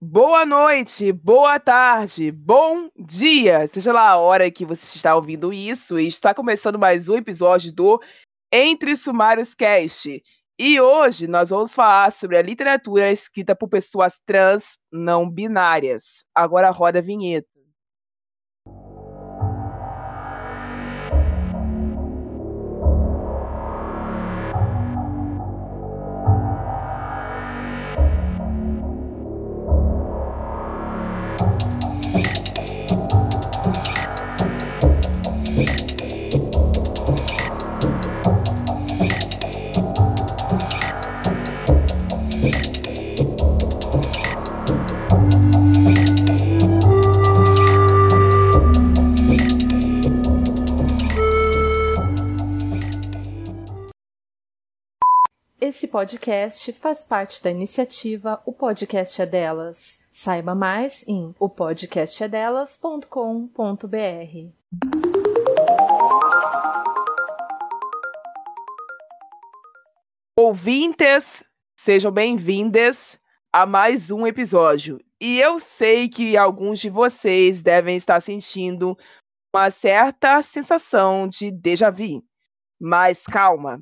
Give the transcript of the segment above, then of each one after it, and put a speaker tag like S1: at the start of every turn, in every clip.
S1: Boa noite, boa tarde, bom dia, seja lá a hora que você está ouvindo isso, e está começando mais um episódio do Entre Sumários Cast. E hoje nós vamos falar sobre a literatura escrita por pessoas trans não binárias. Agora roda a vinheta.
S2: Esse podcast faz parte da iniciativa O Podcast é Delas. Saiba mais em opodcastedelas.com.br.
S1: Ouvintes, sejam bem-vindas a mais um episódio. E eu sei que alguns de vocês devem estar sentindo uma certa sensação de déjà vu. Mas calma,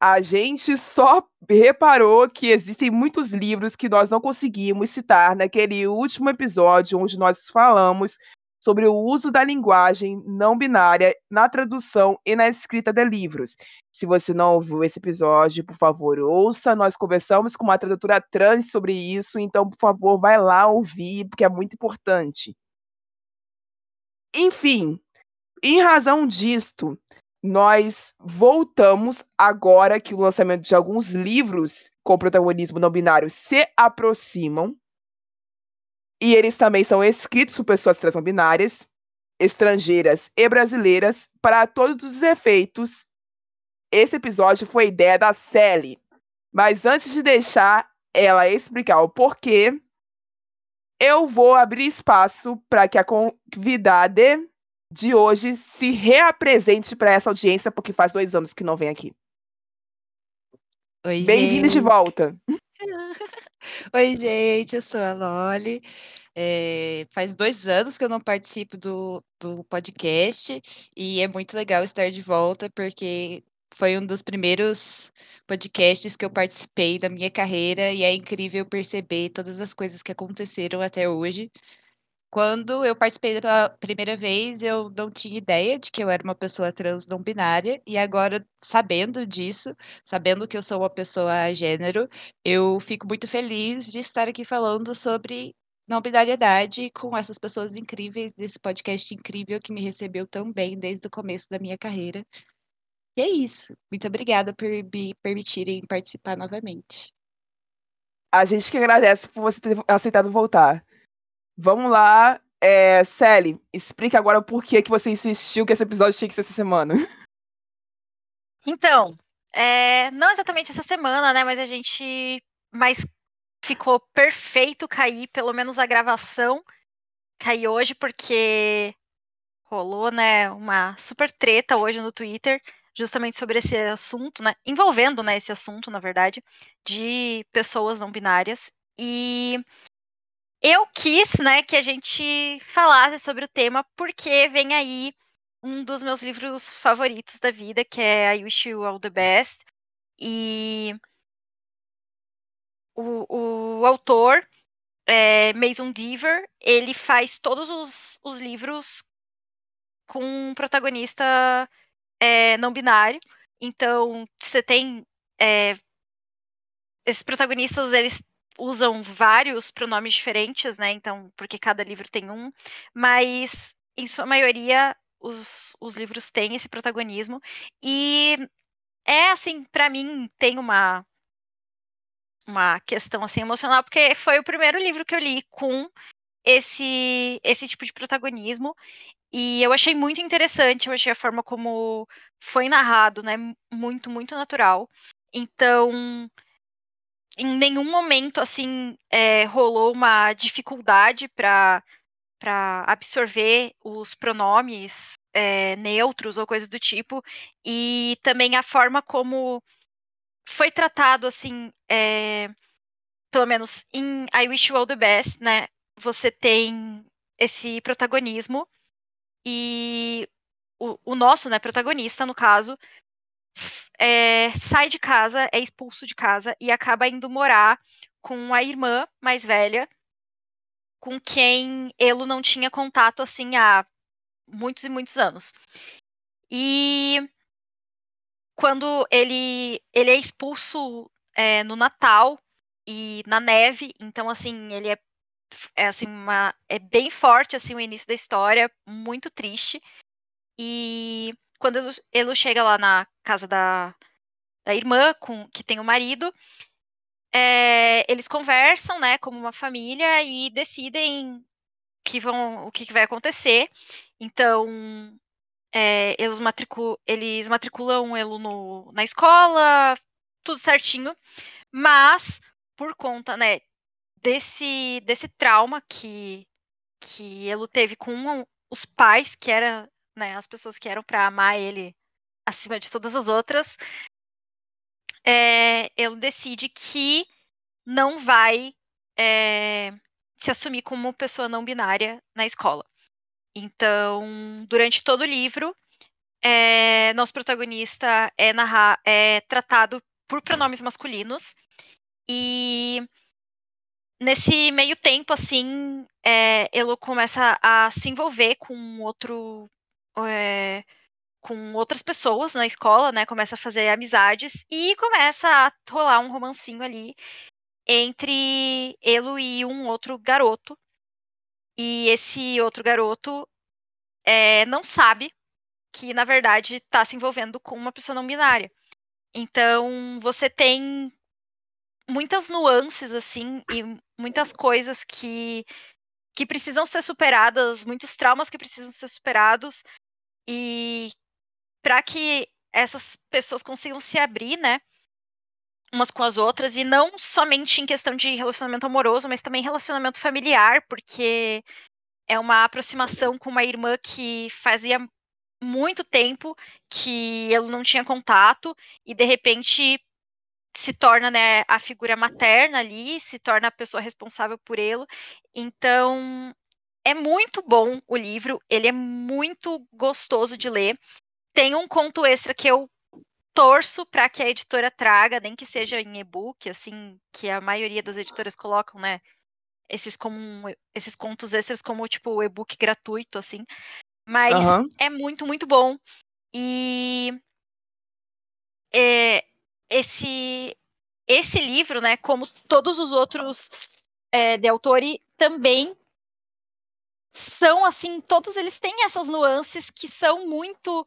S1: a gente só reparou que existem muitos livros que nós não conseguimos citar naquele último episódio onde nós falamos sobre o uso da linguagem não binária na tradução e na escrita de livros. Se você não ouviu esse episódio, por favor, ouça. Nós conversamos com uma tradutora trans sobre isso, então, por favor, vai lá ouvir, porque é muito importante. Enfim, em razão disto, nós voltamos agora que o lançamento de alguns livros com protagonismo não binário se aproximam. E eles também são escritos por pessoas trans não binárias, estrangeiras e brasileiras. Para todos os efeitos, esse episódio foi ideia da Sally. Mas antes de deixar ela explicar o porquê, eu vou abrir espaço para que a convidada de hoje se reapresente para essa audiência, porque faz dois anos que não vem aqui.
S3: Oi,
S1: Bem-vindos de volta.
S3: Oi, gente, eu sou a Loli. É, faz dois anos que eu não participo do, do podcast e é muito legal estar de volta, porque foi um dos primeiros podcasts que eu participei da minha carreira e é incrível perceber todas as coisas que aconteceram até hoje. Quando eu participei pela primeira vez, eu não tinha ideia de que eu era uma pessoa trans não binária, e agora, sabendo disso, sabendo que eu sou uma pessoa gênero, eu fico muito feliz de estar aqui falando sobre não binariedade com essas pessoas incríveis desse podcast incrível que me recebeu tão bem desde o começo da minha carreira. E é isso. Muito obrigada por me permitirem participar novamente.
S1: A gente que agradece por você ter aceitado voltar. Vamos lá. É, Sally, explica agora por que, que você insistiu que esse episódio tinha que ser essa semana.
S4: Então, é, não exatamente essa semana, né? Mas a gente. Mas ficou perfeito cair, pelo menos a gravação cair hoje, porque rolou, né, uma super treta hoje no Twitter, justamente sobre esse assunto, né? Envolvendo, né, esse assunto, na verdade, de pessoas não binárias. E eu quis, né, que a gente falasse sobre o tema, porque vem aí um dos meus livros favoritos da vida, que é I Wish You All the Best. E o, o autor, é, Mason Deaver, ele faz todos os, os livros com um protagonista é, não binário. Então, você tem. É, esses protagonistas, eles usam vários pronomes diferentes, né? Então, porque cada livro tem um, mas em sua maioria os, os livros têm esse protagonismo e é assim, para mim tem uma uma questão assim emocional porque foi o primeiro livro que eu li com esse esse tipo de protagonismo e eu achei muito interessante, eu achei a forma como foi narrado, né, muito muito natural. Então, em nenhum momento assim é, rolou uma dificuldade para para absorver os pronomes é, neutros ou coisa do tipo e também a forma como foi tratado assim é, pelo menos em I Wish You All the Best, né? Você tem esse protagonismo e o, o nosso, né, protagonista, no caso, é, sai de casa, é expulso de casa e acaba indo morar com a irmã mais velha, com quem ele não tinha contato assim há muitos e muitos anos. E quando ele, ele é expulso é, no Natal e na neve, então assim, ele é, é assim uma é bem forte assim o início da história, muito triste. E quando ele chega lá na casa da, da irmã, com, que tem o marido, é, eles conversam, né, como uma família e decidem que vão, o que vai acontecer. Então, é, eles, matricu eles matriculam ele no, na escola, tudo certinho, mas por conta, né, desse, desse trauma que, que ele teve com os pais, que era, né, as pessoas que eram para amar ele acima de todas as outras, é, ele decide que não vai é, se assumir como pessoa não binária na escola. Então, durante todo o livro, é, nosso protagonista é, é tratado por pronomes masculinos e nesse meio tempo, assim, é, ele começa a se envolver com outro é, com outras pessoas na escola, né? Começa a fazer amizades e começa a rolar um romancinho ali entre ele e um outro garoto. E esse outro garoto é, não sabe que, na verdade, está se envolvendo com uma pessoa não binária. Então, você tem muitas nuances, assim, e muitas coisas que, que precisam ser superadas, muitos traumas que precisam ser superados, e para que essas pessoas consigam se abrir, né? Umas com as outras, e não somente em questão de relacionamento amoroso, mas também relacionamento familiar, porque é uma aproximação com uma irmã que fazia muito tempo que ele não tinha contato, e de repente se torna né, a figura materna ali, se torna a pessoa responsável por ele. Então, é muito bom o livro, ele é muito gostoso de ler tem um conto extra que eu torço para que a editora traga, nem que seja em e-book, assim, que a maioria das editoras colocam, né? Esses como esses contos extras como tipo e-book gratuito, assim. Mas uhum. é muito, muito bom. E é, esse esse livro, né, como todos os outros é, de autori, também são assim, todos eles têm essas nuances que são muito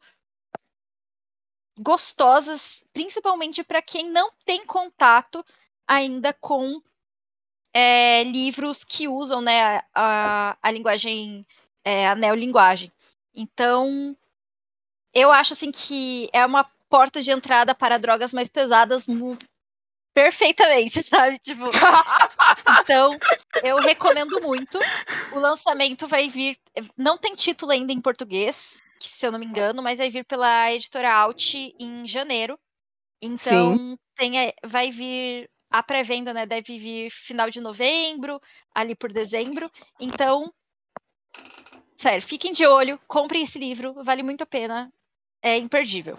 S4: gostosas, principalmente para quem não tem contato ainda com é, livros que usam né, a, a linguagem, é, a neolinguagem. Então, eu acho assim que é uma porta de entrada para drogas mais pesadas perfeitamente, sabe? Tipo, então, eu recomendo muito. O lançamento vai vir, não tem título ainda em português, se eu não me engano, mas vai vir pela editora Alt em janeiro. Então, tem, vai vir a pré-venda, né? Deve vir final de novembro, ali por dezembro. Então, sério, fiquem de olho, comprem esse livro, vale muito a pena. É imperdível.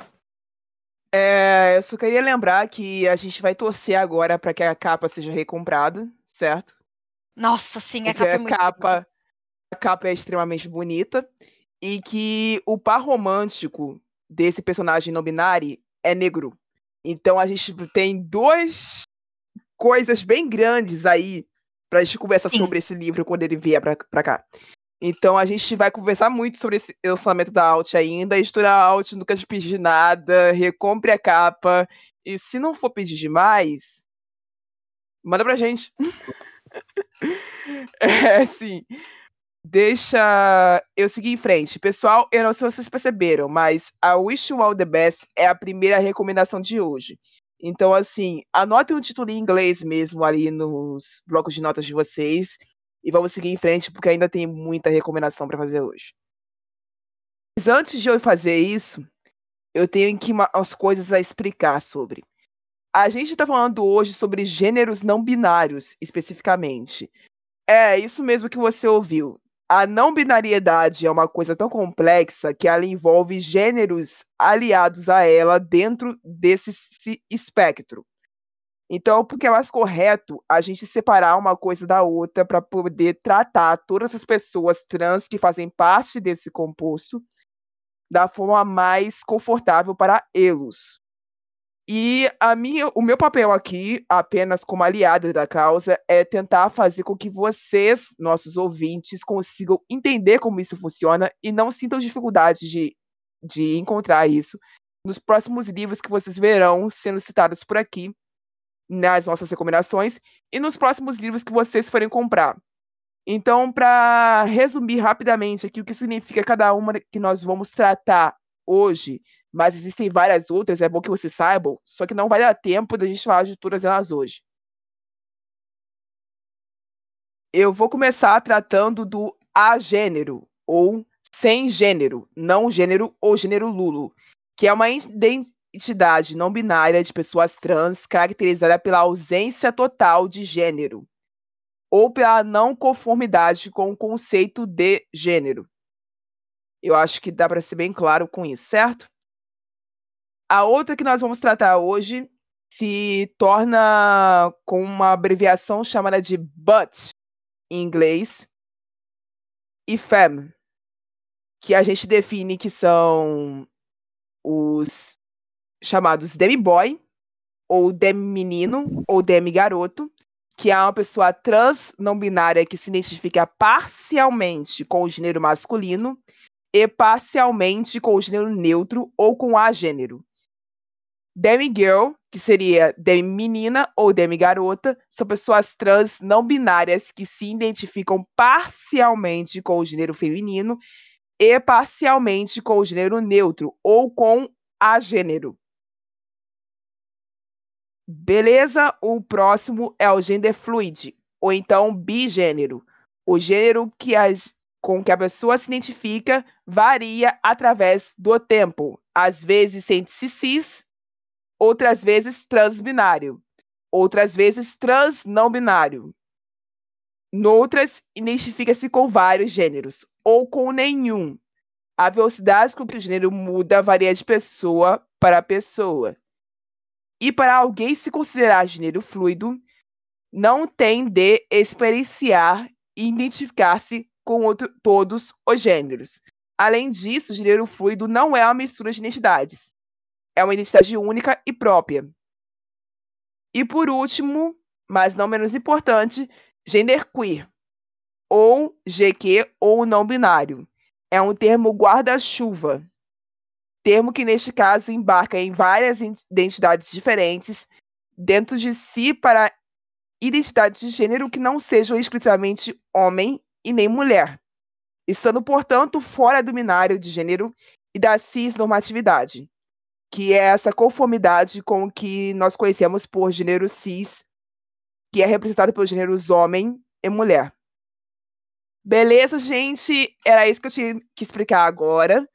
S1: É, eu só queria lembrar que a gente vai torcer agora para que a capa seja recomprada, certo?
S4: Nossa, sim, a Porque capa é muito
S1: capa, A capa é extremamente bonita e que o par romântico desse personagem não binário é negro. Então a gente tem duas coisas bem grandes aí pra gente conversar Sim. sobre esse livro quando ele vier pra, pra cá. Então a gente vai conversar muito sobre esse lançamento da Alt ainda. A editora Alt nunca te pedi nada, recompre a capa. E se não for pedir demais, manda pra gente. é, assim deixa eu seguir em frente. Pessoal, eu não sei se vocês perceberam, mas a Wish You All the Best é a primeira recomendação de hoje. Então, assim, anotem o título em inglês mesmo ali nos blocos de notas de vocês e vamos seguir em frente porque ainda tem muita recomendação para fazer hoje. Mas antes de eu fazer isso, eu tenho aqui umas coisas a explicar sobre. a gente está falando hoje sobre gêneros não binários, especificamente. É, isso mesmo que você ouviu. A não binariedade é uma coisa tão complexa que ela envolve gêneros aliados a ela dentro desse espectro. Então, porque é mais correto a gente separar uma coisa da outra para poder tratar todas as pessoas trans que fazem parte desse composto da forma mais confortável para eles. E a minha, o meu papel aqui, apenas como aliada da causa, é tentar fazer com que vocês, nossos ouvintes, consigam entender como isso funciona e não sintam dificuldade de, de encontrar isso nos próximos livros que vocês verão sendo citados por aqui, nas nossas recomendações, e nos próximos livros que vocês forem comprar. Então, para resumir rapidamente aqui o que significa cada uma que nós vamos tratar hoje, mas existem várias outras, é bom que vocês saibam, só que não vai dar tempo da gente falar de todas elas hoje. Eu vou começar tratando do agênero, ou sem gênero, não gênero ou gênero lulo, que é uma identidade não binária de pessoas trans caracterizada pela ausência total de gênero, ou pela não conformidade com o conceito de gênero. Eu acho que dá para ser bem claro com isso, certo? A outra que nós vamos tratar hoje se torna com uma abreviação chamada de BUT em inglês e FEM, que a gente define que são os chamados demi-boy, ou demi-menino, ou demi-garoto, que é uma pessoa trans não binária que se identifica parcialmente com o gênero masculino e parcialmente com o gênero neutro ou com a gênero. Demi-girl, que seria demi-menina ou demi-garota, são pessoas trans não binárias que se identificam parcialmente com o gênero feminino e parcialmente com o gênero neutro ou com a gênero. Beleza? O próximo é o gender fluid, ou então bigênero. O gênero que as, com que a pessoa se identifica varia através do tempo. Às vezes sente-se cis outras vezes transbinário, outras vezes trans não binário. Noutras, identifica-se com vários gêneros, ou com nenhum. A velocidade com que o gênero muda varia de pessoa para pessoa. E para alguém se considerar gênero fluido, não tem de experienciar e identificar-se com outro, todos os gêneros. Além disso, o gênero fluido não é uma mistura de identidades é uma identidade única e própria. E por último, mas não menos importante, genderqueer, ou GQ ou não binário. É um termo guarda-chuva, termo que neste caso embarca em várias identidades diferentes dentro de si para identidades de gênero que não sejam exclusivamente homem e nem mulher, estando, portanto, fora do binário de gênero e da cis-normatividade que é essa conformidade com o que nós conhecemos por gênero cis, que é representado pelos gêneros homem e mulher. Beleza, gente? Era isso que eu tinha que explicar agora.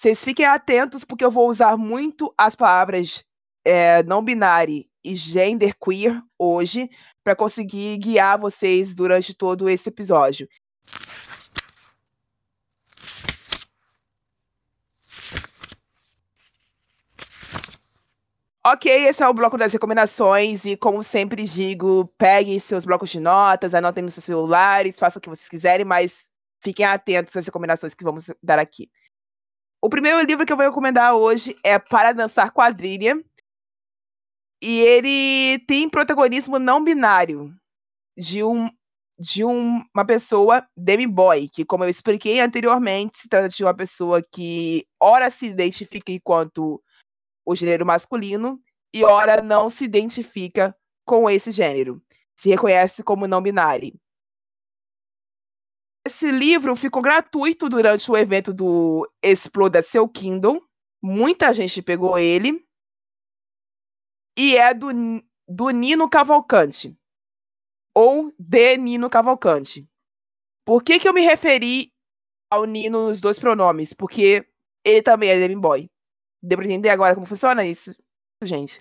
S1: Vocês fiquem atentos, porque eu vou usar muito as palavras é, não binário e genderqueer hoje para conseguir guiar vocês durante todo esse episódio. Ok, esse é o bloco das recomendações e, como sempre digo, peguem seus blocos de notas, anotem nos seus celulares, façam o que vocês quiserem, mas fiquem atentos às recomendações que vamos dar aqui. O primeiro livro que eu vou recomendar hoje é Para Dançar Quadrilha. E ele tem protagonismo não binário de, um, de um, uma pessoa demi-boy, que, como eu expliquei anteriormente, se trata de uma pessoa que ora se identifica enquanto o gênero masculino e ora não se identifica com esse gênero, se reconhece como não binário. Esse livro ficou gratuito durante o evento do Exploda Seu Kindle. Muita gente pegou ele. E é do, do Nino Cavalcante. Ou de Nino Cavalcante. Por que, que eu me referi ao Nino nos dois pronomes? Porque ele também é Demi Boy. Deu pra entender agora como funciona isso, gente?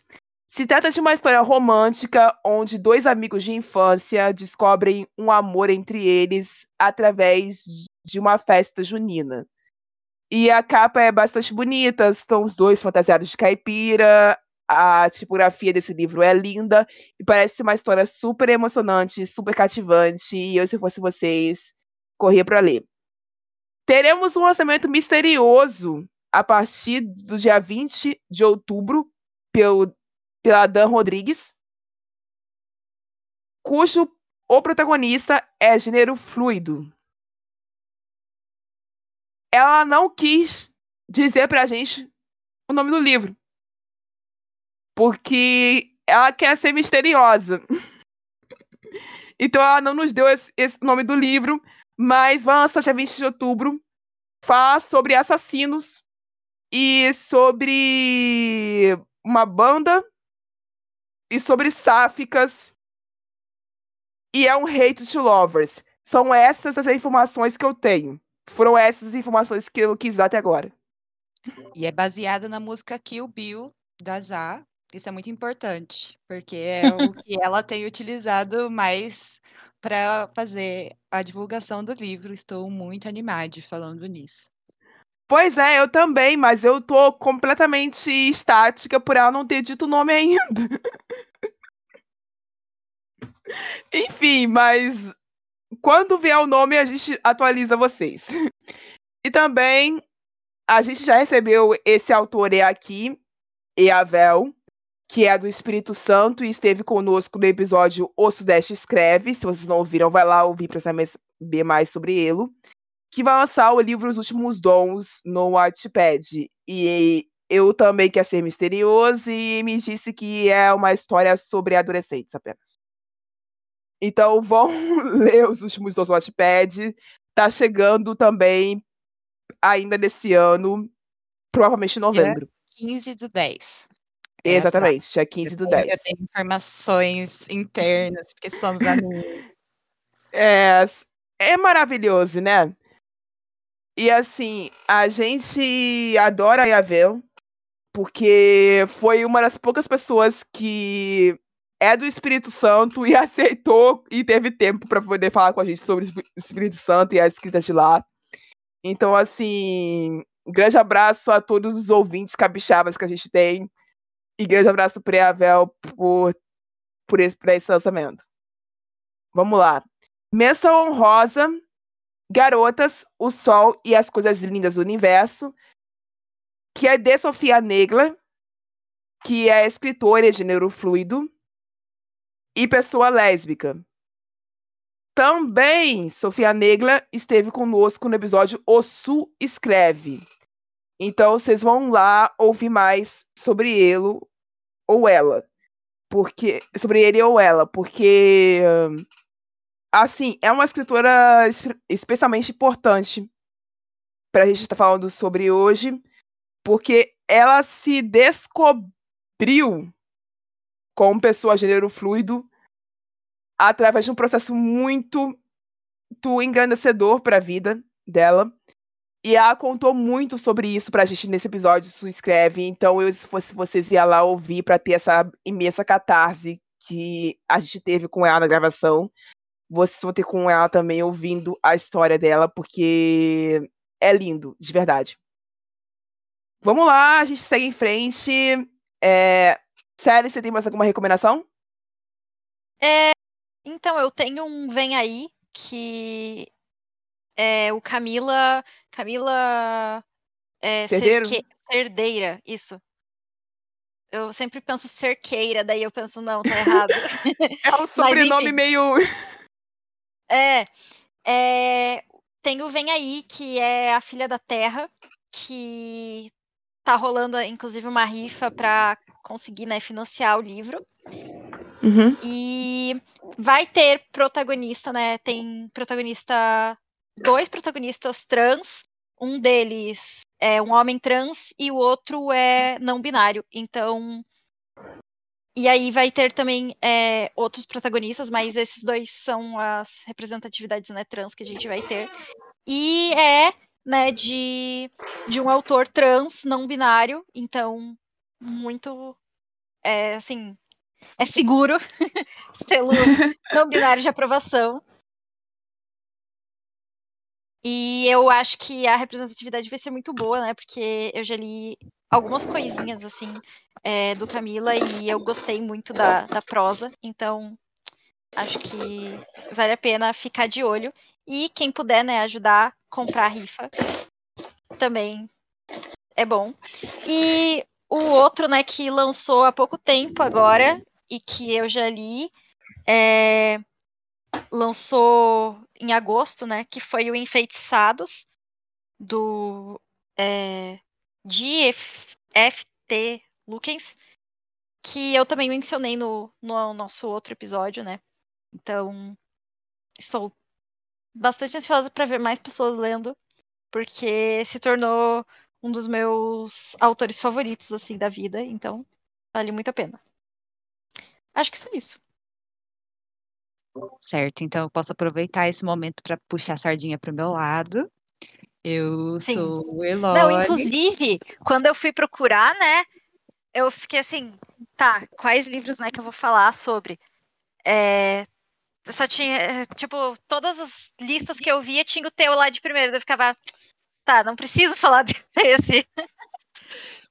S1: Se trata de uma história romântica onde dois amigos de infância descobrem um amor entre eles através de uma festa junina. E a capa é bastante bonita, estão os dois fantasiados de caipira, a tipografia desse livro é linda e parece uma história super emocionante, super cativante. E eu, se fosse vocês, corria para ler. Teremos um lançamento misterioso a partir do dia 20 de outubro pelo, pela Dan Rodrigues, cujo o protagonista é gênero fluido. Ela não quis dizer pra gente o nome do livro porque ela quer ser misteriosa. então ela não nos deu esse, esse, nome do livro, mas vai lançar dia 20 de outubro. Fala sobre assassinos e sobre uma banda e sobre sáficas. E é um hate to lovers. São essas as informações que eu tenho. Foram essas as informações que eu quis dar até agora.
S3: E é baseada na música Kill Bill da Zá, isso é muito importante, porque é o que ela tem utilizado mais para fazer a divulgação do livro. Estou muito animada falando nisso.
S1: Pois é, eu também, mas eu tô completamente estática por ela não ter dito o nome ainda. Enfim, mas quando vier o nome, a gente atualiza vocês. E também a gente já recebeu esse autor aqui, Eavel, que é do Espírito Santo e esteve conosco no episódio O Sudeste Escreve. Se vocês não ouviram, vai lá ouvir para saber mais sobre ele. Que vai lançar o livro Os Últimos Dons no Wattpad. E eu também quer ser misterioso e me disse que é uma história sobre adolescentes apenas. Então vão ler Os Últimos Dons no Wattpad. Tá chegando também ainda nesse ano, provavelmente em novembro.
S3: Dia 15 do 10.
S1: É, Exatamente, dia 15 do 10.
S3: Eu tenho informações internas, porque somos amigos.
S1: É, é maravilhoso, né? E assim, a gente adora a Yavel, porque foi uma das poucas pessoas que é do Espírito Santo e aceitou e teve tempo para poder falar com a gente sobre o Espírito Santo e as escritas de lá. Então, assim, grande abraço a todos os ouvintes capixabas que a gente tem. E grande abraço para Avel por, por, esse, esse lançamento. Vamos lá. Menção honrosa, Garotas, o Sol e as Coisas Lindas do Universo, que é de Sofia Negla, que é escritora de gênero fluido e pessoa lésbica. Também Sofia Negla esteve conosco no episódio O Su Escreve. Então vocês vão lá ouvir mais sobre ele, ou ela. Porque. Sobre ele ou ela. Porque. Assim, é uma escritora especialmente importante pra gente estar tá falando sobre hoje. Porque ela se descobriu como pessoa gênero fluido através de um processo muito, muito engrandecedor para a vida dela. E ela contou muito sobre isso pra gente nesse episódio, se escreve. Então, eu, se fosse vocês, ia lá ouvir para ter essa imensa catarse que a gente teve com ela na gravação. Vocês vão ter com ela também ouvindo a história dela, porque é lindo, de verdade. Vamos lá, a gente segue em frente. É... Série, você tem mais alguma recomendação?
S4: É, então, eu tenho um Vem Aí, que é o Camila. Camila. É,
S1: Cerdeiro?
S4: Cerque, Cerdeira, isso. Eu sempre penso cerqueira, daí eu penso, não, tá errado.
S1: é um sobrenome meio.
S4: É, é. Tem o Vem Aí, que é a filha da Terra, que tá rolando, inclusive, uma rifa para conseguir né, financiar o livro.
S1: Uhum.
S4: E vai ter protagonista, né? Tem protagonista dois protagonistas trans. Um deles é um homem trans e o outro é não binário. Então. E aí vai ter também é, outros protagonistas, mas esses dois são as representatividades né, trans que a gente vai ter. E é né, de, de um autor trans não binário, então muito é assim, é seguro, selo não binário de aprovação. E eu acho que a representatividade vai ser muito boa, né? Porque eu já li algumas coisinhas, assim, é, do Camila e eu gostei muito da, da prosa. Então, acho que vale a pena ficar de olho. E quem puder, né, ajudar a comprar a rifa também é bom. E o outro, né, que lançou há pouco tempo agora e que eu já li, é, lançou em agosto, né? Que foi o Enfeitiçados, do é, de FT Lukens, que eu também mencionei no, no nosso outro episódio, né? Então, estou bastante ansiosa para ver mais pessoas lendo, porque se tornou um dos meus autores favoritos, assim, da vida. Então, vale muito a pena. Acho que só isso.
S3: Certo, então eu posso aproveitar esse momento para puxar a sardinha para o meu lado. Eu
S4: Sim.
S3: sou
S4: Não,
S3: Eloy.
S4: inclusive, quando eu fui procurar, né, eu fiquei assim, tá, quais livros, né, que eu vou falar sobre? É, só tinha, tipo, todas as listas que eu via tinha o teu lá de primeiro, eu ficava, tá, não preciso falar desse.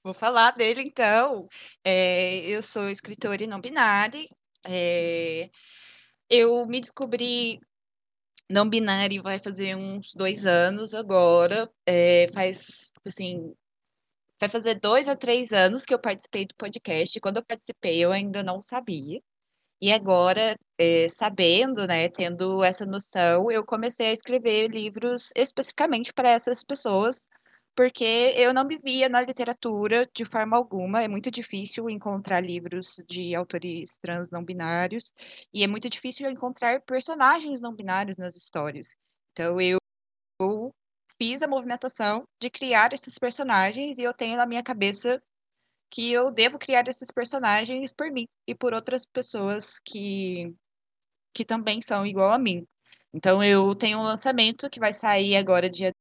S3: Vou falar dele então. É, eu sou escritora e não binária. É, eu me descobri não binário vai fazer uns dois anos agora. É, faz, assim, vai fazer dois a três anos que eu participei do podcast. Quando eu participei, eu ainda não sabia. E agora, é, sabendo, né, tendo essa noção, eu comecei a escrever livros especificamente para essas pessoas, porque eu não me via na literatura de forma alguma. É muito difícil encontrar livros de autores trans não binários, e é muito difícil encontrar personagens não binários nas histórias. Então, eu, eu fiz a movimentação de criar esses personagens, e eu tenho na minha cabeça que eu devo criar esses personagens por mim e por outras pessoas que, que também são igual a mim. Então eu tenho um lançamento que vai sair agora dia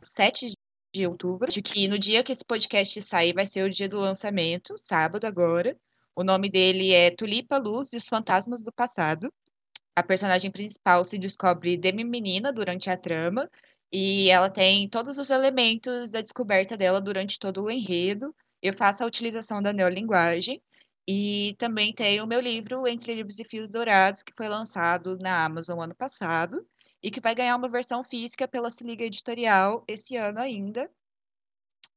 S3: 7 de outubro, de que no dia que esse podcast sair vai ser o dia do lançamento, sábado agora. O nome dele é Tulipa Luz e os Fantasmas do Passado. A personagem principal se descobre demi-menina durante a trama e ela tem todos os elementos da descoberta dela durante todo o enredo eu faço a utilização da neolinguagem e também tenho o meu livro Entre Livros e Fios Dourados, que foi lançado na Amazon ano passado e que vai ganhar uma versão física pela Se Liga Editorial esse ano ainda.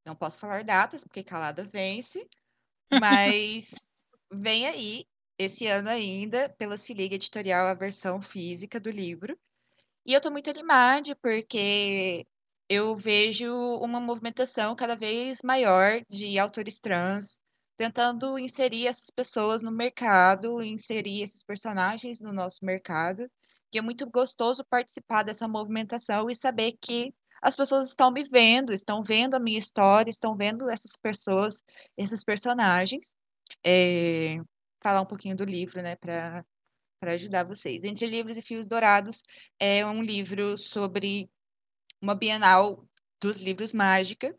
S3: Não posso falar datas, porque calada vence, mas vem aí esse ano ainda pela Se Liga Editorial a versão física do livro. E eu estou muito animada porque eu vejo uma movimentação cada vez maior de autores trans tentando inserir essas pessoas no mercado, inserir esses personagens no nosso mercado. É muito gostoso participar dessa movimentação e saber que as pessoas estão me vendo, estão vendo a minha história, estão vendo essas pessoas, esses personagens. É, falar um pouquinho do livro, né, para para ajudar vocês. Entre Livros e Fios Dourados é um livro sobre uma Bienal dos livros mágica,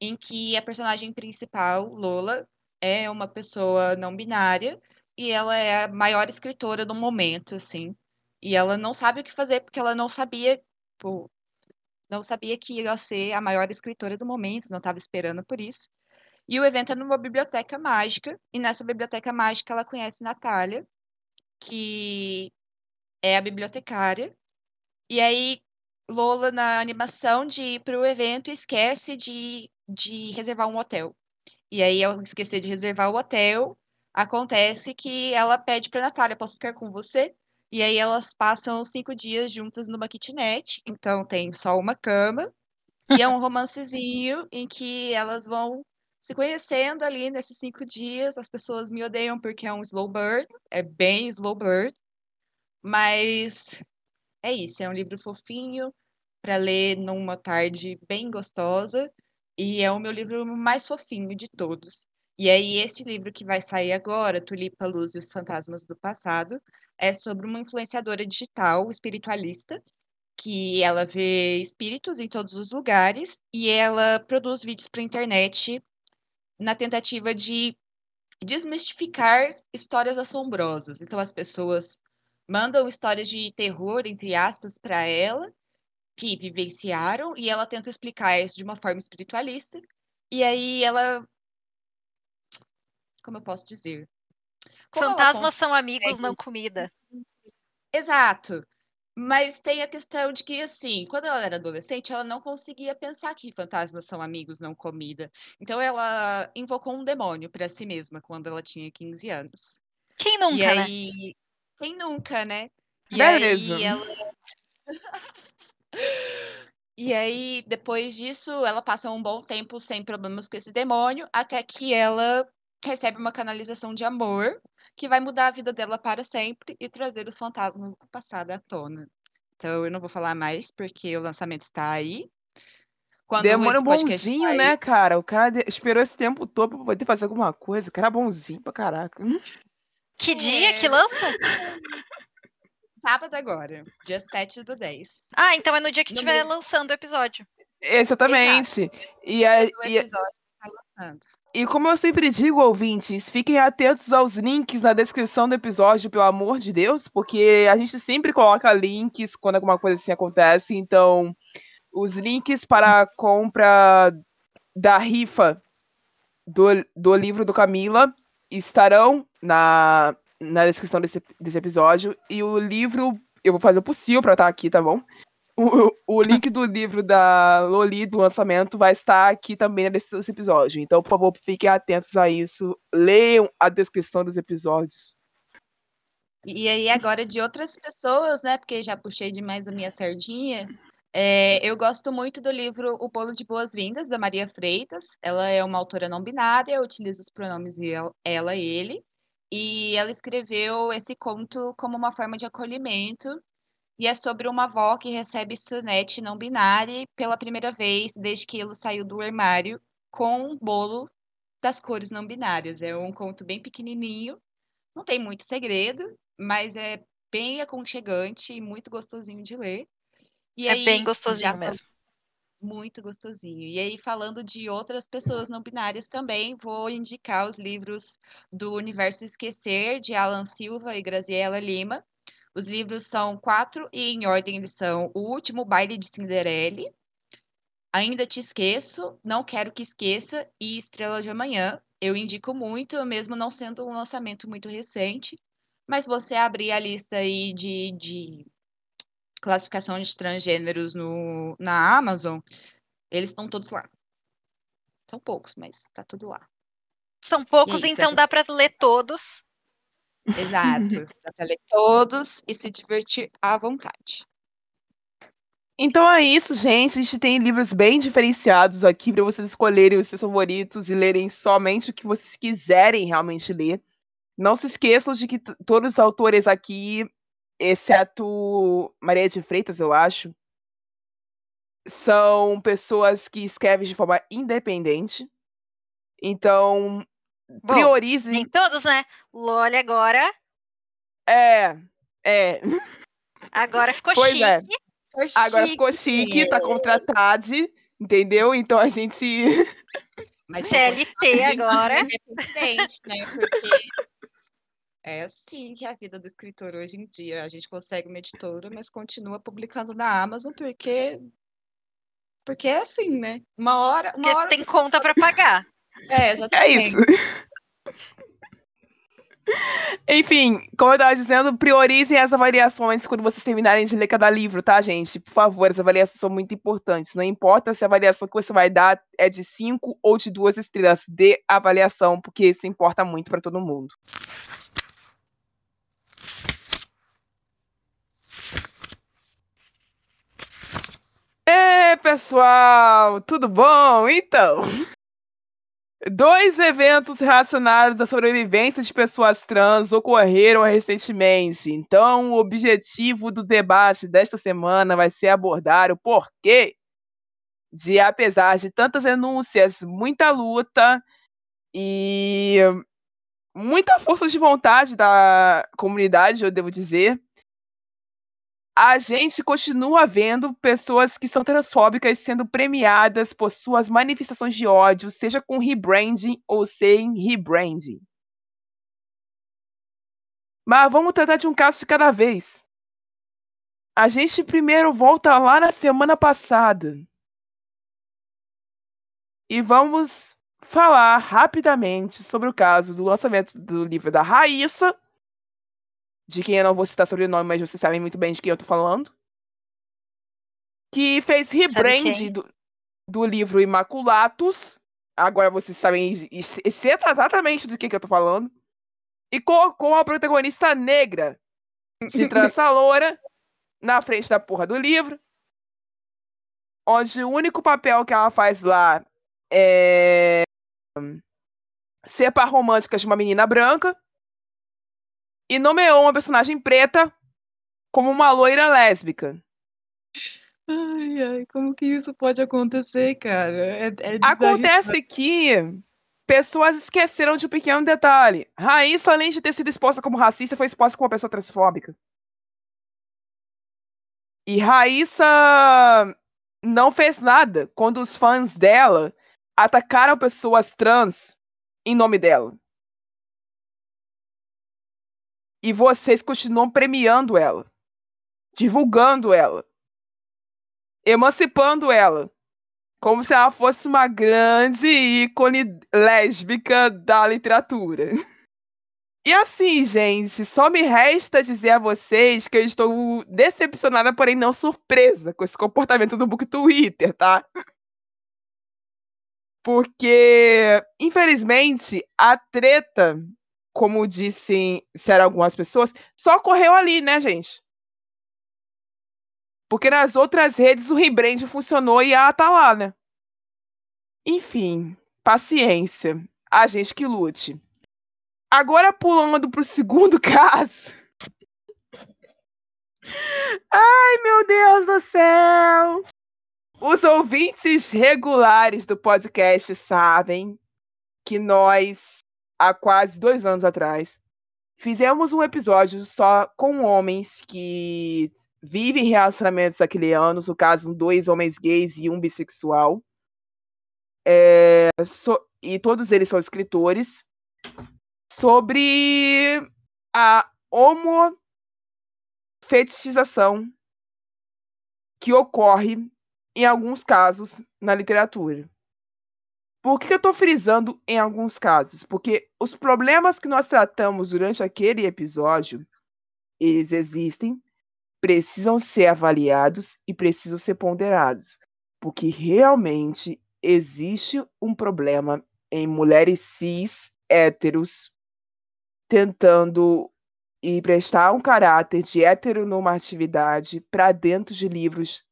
S3: em que a personagem principal, Lola, é uma pessoa não binária e ela é a maior escritora do momento, assim. E ela não sabe o que fazer porque ela não sabia, pô, não sabia que ia ser a maior escritora do momento, não estava esperando por isso. E o evento é numa biblioteca mágica, e nessa biblioteca mágica ela conhece Natália, que é a bibliotecária. E aí Lola, na animação de ir para o evento, esquece de, de reservar um hotel. E aí, ao esquecer de reservar o hotel, acontece que ela pede para Natália: posso ficar com você? E aí, elas passam cinco dias juntas numa kitnet. Então, tem só uma cama. E é um romancezinho em que elas vão se conhecendo ali nesses cinco dias. As pessoas me odeiam porque é um slow bird, é bem slow bird. Mas é isso, é um livro fofinho para ler numa tarde bem gostosa e é o meu livro mais fofinho de todos. E aí esse livro que vai sair agora, Tulipa Luz e os Fantasmas do Passado, é sobre uma influenciadora digital espiritualista que ela vê espíritos em todos os lugares e ela produz vídeos para internet na tentativa de desmistificar histórias assombrosas. Então as pessoas mandam histórias de terror, entre aspas, para ela, que vivenciaram, e ela tenta explicar isso de uma forma espiritualista. E aí ela. Como eu posso dizer? Como
S4: Fantasmas são amigos, não comida.
S3: Exato. Mas tem a questão de que, assim, quando ela era adolescente, ela não conseguia pensar que fantasmas são amigos, não comida. Então ela invocou um demônio para si mesma quando ela tinha 15 anos.
S4: Quem nunca,
S3: e
S4: né?
S3: aí, quem nunca, né? E
S1: Beleza.
S3: aí ela E aí, depois disso, ela passa um bom tempo sem problemas com esse demônio, até que ela recebe uma canalização de amor que vai mudar a vida dela para sempre e trazer os fantasmas do passado à tona. Então, eu não vou falar mais, porque o lançamento está aí. Quando
S1: Demônio
S3: podcast
S1: bonzinho,
S3: sair-
S1: né, cara? O cara esperou esse tempo todo pra poder fazer alguma coisa. O cara é bonzinho pra caraca.
S4: Que dia
S3: É.
S4: que lança?
S3: Sábado agora, dia 7 do 10.
S4: Ah, então é no dia que estiver lançando o episódio.
S1: Exatamente. E, a- e,
S3: episódio está lançando.
S1: E como eu sempre digo, ouvintes, fiquem atentos aos links na descrição do episódio, pelo amor de Deus, porque a gente sempre coloca links quando alguma coisa assim acontece. Então, os links para a compra da rifa do, do livro do Camila estarão na, na descrição desse, desse episódio. E o livro, eu vou fazer o possível para estar aqui, tá bom? O, o link do livro da Loli do lançamento vai estar aqui também desse episódio. Então, por favor, fiquem atentos a isso. Leiam a descrição dos episódios.
S3: E aí, agora de outras pessoas, né? Porque já puxei demais a minha sardinha. é, eu gosto muito do livro O Bolo de Boas-Vindas, da Maria Freitas. Ela é uma autora não binária, utiliza os pronomes el- ela, ele. E ela escreveu esse conto como uma forma de acolhimento. E é sobre uma avó que recebe sonete não binária pela primeira vez desde que ele saiu do armário com um bolo das cores não binárias. É um conto bem pequenininho. Não tem muito segredo, mas é bem aconchegante e muito gostosinho de ler. E
S4: É
S3: aí,
S4: bem gostosinho mesmo.
S3: Muito gostosinho. E aí, falando de outras pessoas não binárias também, vou indicar os livros do Universo Esquecer, de Alan Silva e Graziela Lima. Os livros são quatro e, em ordem, eles são O Último Baile de Cinderelle, Ainda Te Esqueço, Não Quero Que Esqueça e Estrela de Amanhã. Eu indico muito, mesmo não sendo um lançamento muito recente. Mas você abrir a lista aí de, de classificação de transgêneros no, na Amazon, eles estão todos lá. São poucos, mas tá tudo lá.
S4: São poucos,
S3: isso,
S4: então
S3: essa-
S4: dá pra ler todos.
S3: Exato. Dá pra ler todos e se divertir à vontade.
S1: Então é isso, gente. A gente tem livros bem diferenciados aqui para vocês escolherem os seus favoritos e lerem somente o que vocês quiserem realmente ler. Não se esqueçam de que todos os autores aqui, exceto Maria de Freitas, eu acho, são pessoas que escrevem de forma independente. Então,
S4: Bom,
S1: priorizem.
S4: Nem todos, né? Loli agora.
S1: É, é.
S4: Agora ficou
S1: Pois
S4: chique.
S1: é. Agora ficou chique, tá contratado, entendeu? Então a gente.
S3: Mas
S4: CLT agora.
S3: Independente, né? Porque é assim que é a vida do escritor hoje em dia. A gente consegue uma editora, mas continua publicando na Amazon porque. Porque é assim, né? Uma hora. Uma
S4: Porque
S3: hora.
S4: tem conta pra pagar.
S3: É,
S1: É
S3: exatamente.
S1: isso. Enfim, como eu tava dizendo, priorizem as avaliações quando vocês terminarem de ler cada livro, tá, gente? Por favor, as avaliações são muito importantes. Não importa se a avaliação que você vai dar é de cinco ou de duas estrelas. Dê avaliação, porque isso importa muito pra todo mundo. Ê, pessoal, tudo bom? Então, dois eventos relacionados à sobrevivência de pessoas trans ocorreram recentemente. Então, o objetivo do debate desta semana vai ser abordar o porquê de, apesar de tantas denúncias, muita luta e muita força de vontade da comunidade, eu devo dizer, a gente continua vendo pessoas que são transfóbicas sendo premiadas por suas manifestações de ódio, seja com rebranding ou sem rebranding. Mas vamos tratar de um caso de cada vez. A gente primeiro volta lá na semana passada. E vamos falar rapidamente sobre o caso do lançamento do livro da Raíssa, de quem eu não vou citar sobrenome, mas vocês sabem muito bem de quem eu tô falando. Que fez rebrand do, do livro Imaculatus. Agora vocês sabem exatamente do que, que eu tô falando. E colocou a protagonista negra de trança loura na frente da porra do livro. Onde o único papel que ela faz lá é ser par romântica de uma menina branca e nomeou uma personagem preta como uma loira lésbica.
S3: Ai, ai, como que isso pode acontecer, cara? É, é
S1: Acontece que pessoas esqueceram de um pequeno detalhe. Raíssa, além de ter sido exposta como racista, foi exposta como uma pessoa transfóbica. E Raíssa não fez nada quando os fãs dela atacaram pessoas trans em nome dela. E vocês continuam premiando ela, divulgando ela, emancipando ela, como se ela fosse uma grande ícone lésbica da literatura. E assim, gente, só me resta dizer a vocês que eu estou decepcionada, porém não surpresa com esse comportamento do Book Twitter, tá? Porque, infelizmente, a treta como disseram algumas pessoas, só ocorreu ali, né, gente? Porque nas outras redes o rebrand funcionou e ela tá lá, né? Enfim, paciência. A gente que lute. Agora pulando pro segundo caso. Ai, meu Deus do céu! Os ouvintes regulares do podcast sabem que nós há quase dois anos atrás, fizemos um episódio só com homens que vivem relacionamentos aquilianos, no caso, dois homens gays e um bissexual. É, so, e todos eles são escritores sobre a homofetichização que ocorre em alguns casos na literatura. Por que eu estou frisando em alguns casos? Porque os problemas que nós tratamos durante aquele episódio, eles existem, precisam ser avaliados e precisam ser ponderados. Porque realmente existe um problema em mulheres cis héteros tentando e prestar um caráter de heteronormatividade para dentro de livros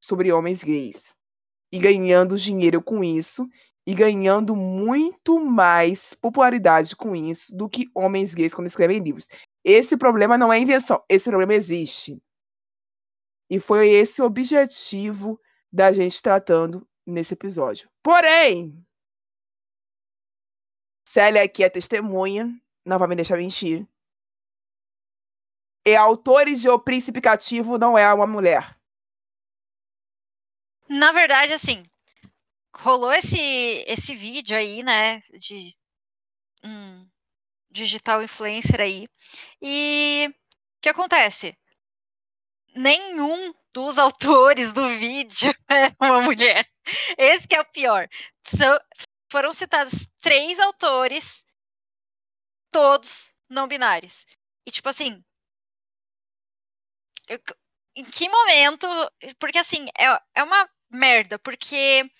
S1: sobre homens gays e ganhando dinheiro com isso e ganhando muito mais popularidade com isso do que homens gays quando escrevem livros. Esse problema não é invenção, esse problema existe. E foi esse o objetivo da gente tratando nesse episódio. Porém, Célia aqui é testemunha, não vai me deixar mentir. E autores de O Príncipe Cativo não é uma mulher.
S4: Na verdade, assim, rolou esse, esse vídeo aí, né, de um digital influencer aí. E o que acontece? Nenhum dos autores do vídeo é uma mulher. Esse que é o pior. foram citados três autores, todos não binários. E tipo assim, eu, em que momento? Porque assim, é, é uma merda, porque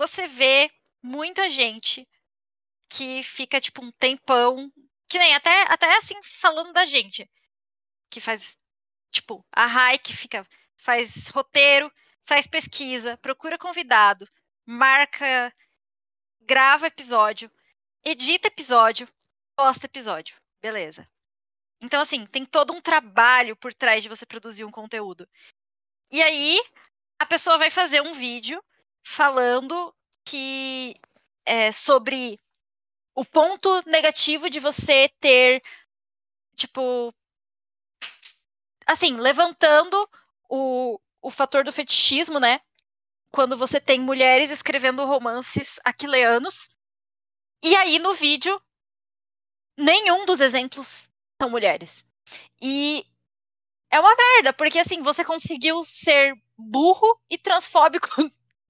S4: você vê muita gente que fica, tipo, um tempão. Que nem até, até assim, falando da gente. Que faz, tipo, a Rai que fica, faz roteiro, faz pesquisa, procura convidado, marca, grava episódio, edita episódio, posta episódio. Beleza. Então, assim, tem todo um trabalho por trás de você produzir um conteúdo. E aí, a pessoa vai fazer um vídeo falando que é, sobre o ponto negativo de você ter, tipo, assim, levantando o, o fator do fetichismo, né? Quando você tem mulheres escrevendo romances aquileanos. E aí, no vídeo, nenhum dos exemplos são mulheres. E é uma merda, porque assim, você conseguiu ser burro e transfóbico,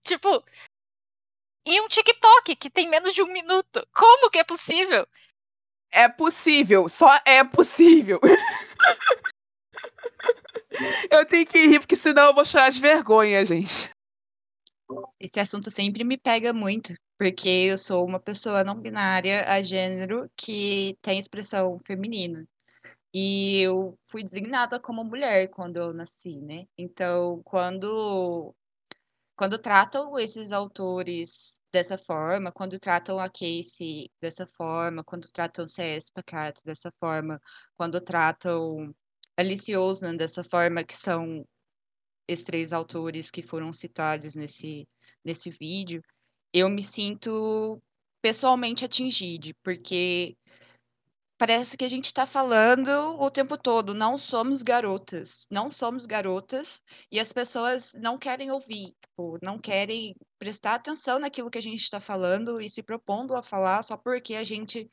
S4: tipo, em um TikTok que tem menos de um minuto. Como que é possível?
S1: É possível, só é possível. eu tenho que rir, porque senão eu vou chorar de vergonha, gente.
S3: Esse assunto sempre me pega muito, porque eu sou uma pessoa não binária a gênero que tem expressão feminina. E eu fui designada como mulher quando eu nasci, né? Então, quando quando tratam esses autores dessa forma, quando tratam a Casey dessa forma, quando tratam C.S. Pacat dessa forma, quando tratam Alice Oseman dessa forma, que são esses três autores que foram citados nesse, nesse vídeo, eu me sinto pessoalmente atingida, porque parece que a gente está falando o tempo todo, não somos garotas, não somos garotas, e as pessoas não querem ouvir, tipo, não querem prestar atenção naquilo que a gente está falando e se propondo a falar só porque a gente,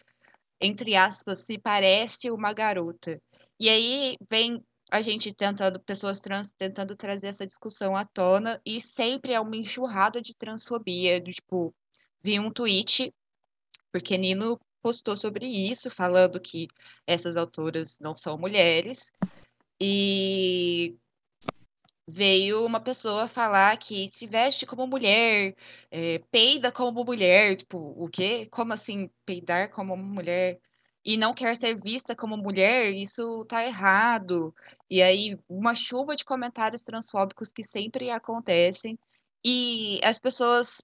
S3: entre aspas, se parece uma garota. E aí vem a gente tentando, pessoas trans tentando trazer essa discussão à tona, e sempre é uma enxurrada de transfobia, do, tipo, vi um tweet, porque Nino postou sobre isso, falando que essas autoras não são mulheres. E veio uma pessoa falar que se veste como mulher, é, peida como mulher, tipo, o quê? Como assim peidar como mulher? E não quer ser vista como mulher, isso tá errado. E aí, uma chuva de comentários transfóbicos que sempre acontecem. E as pessoas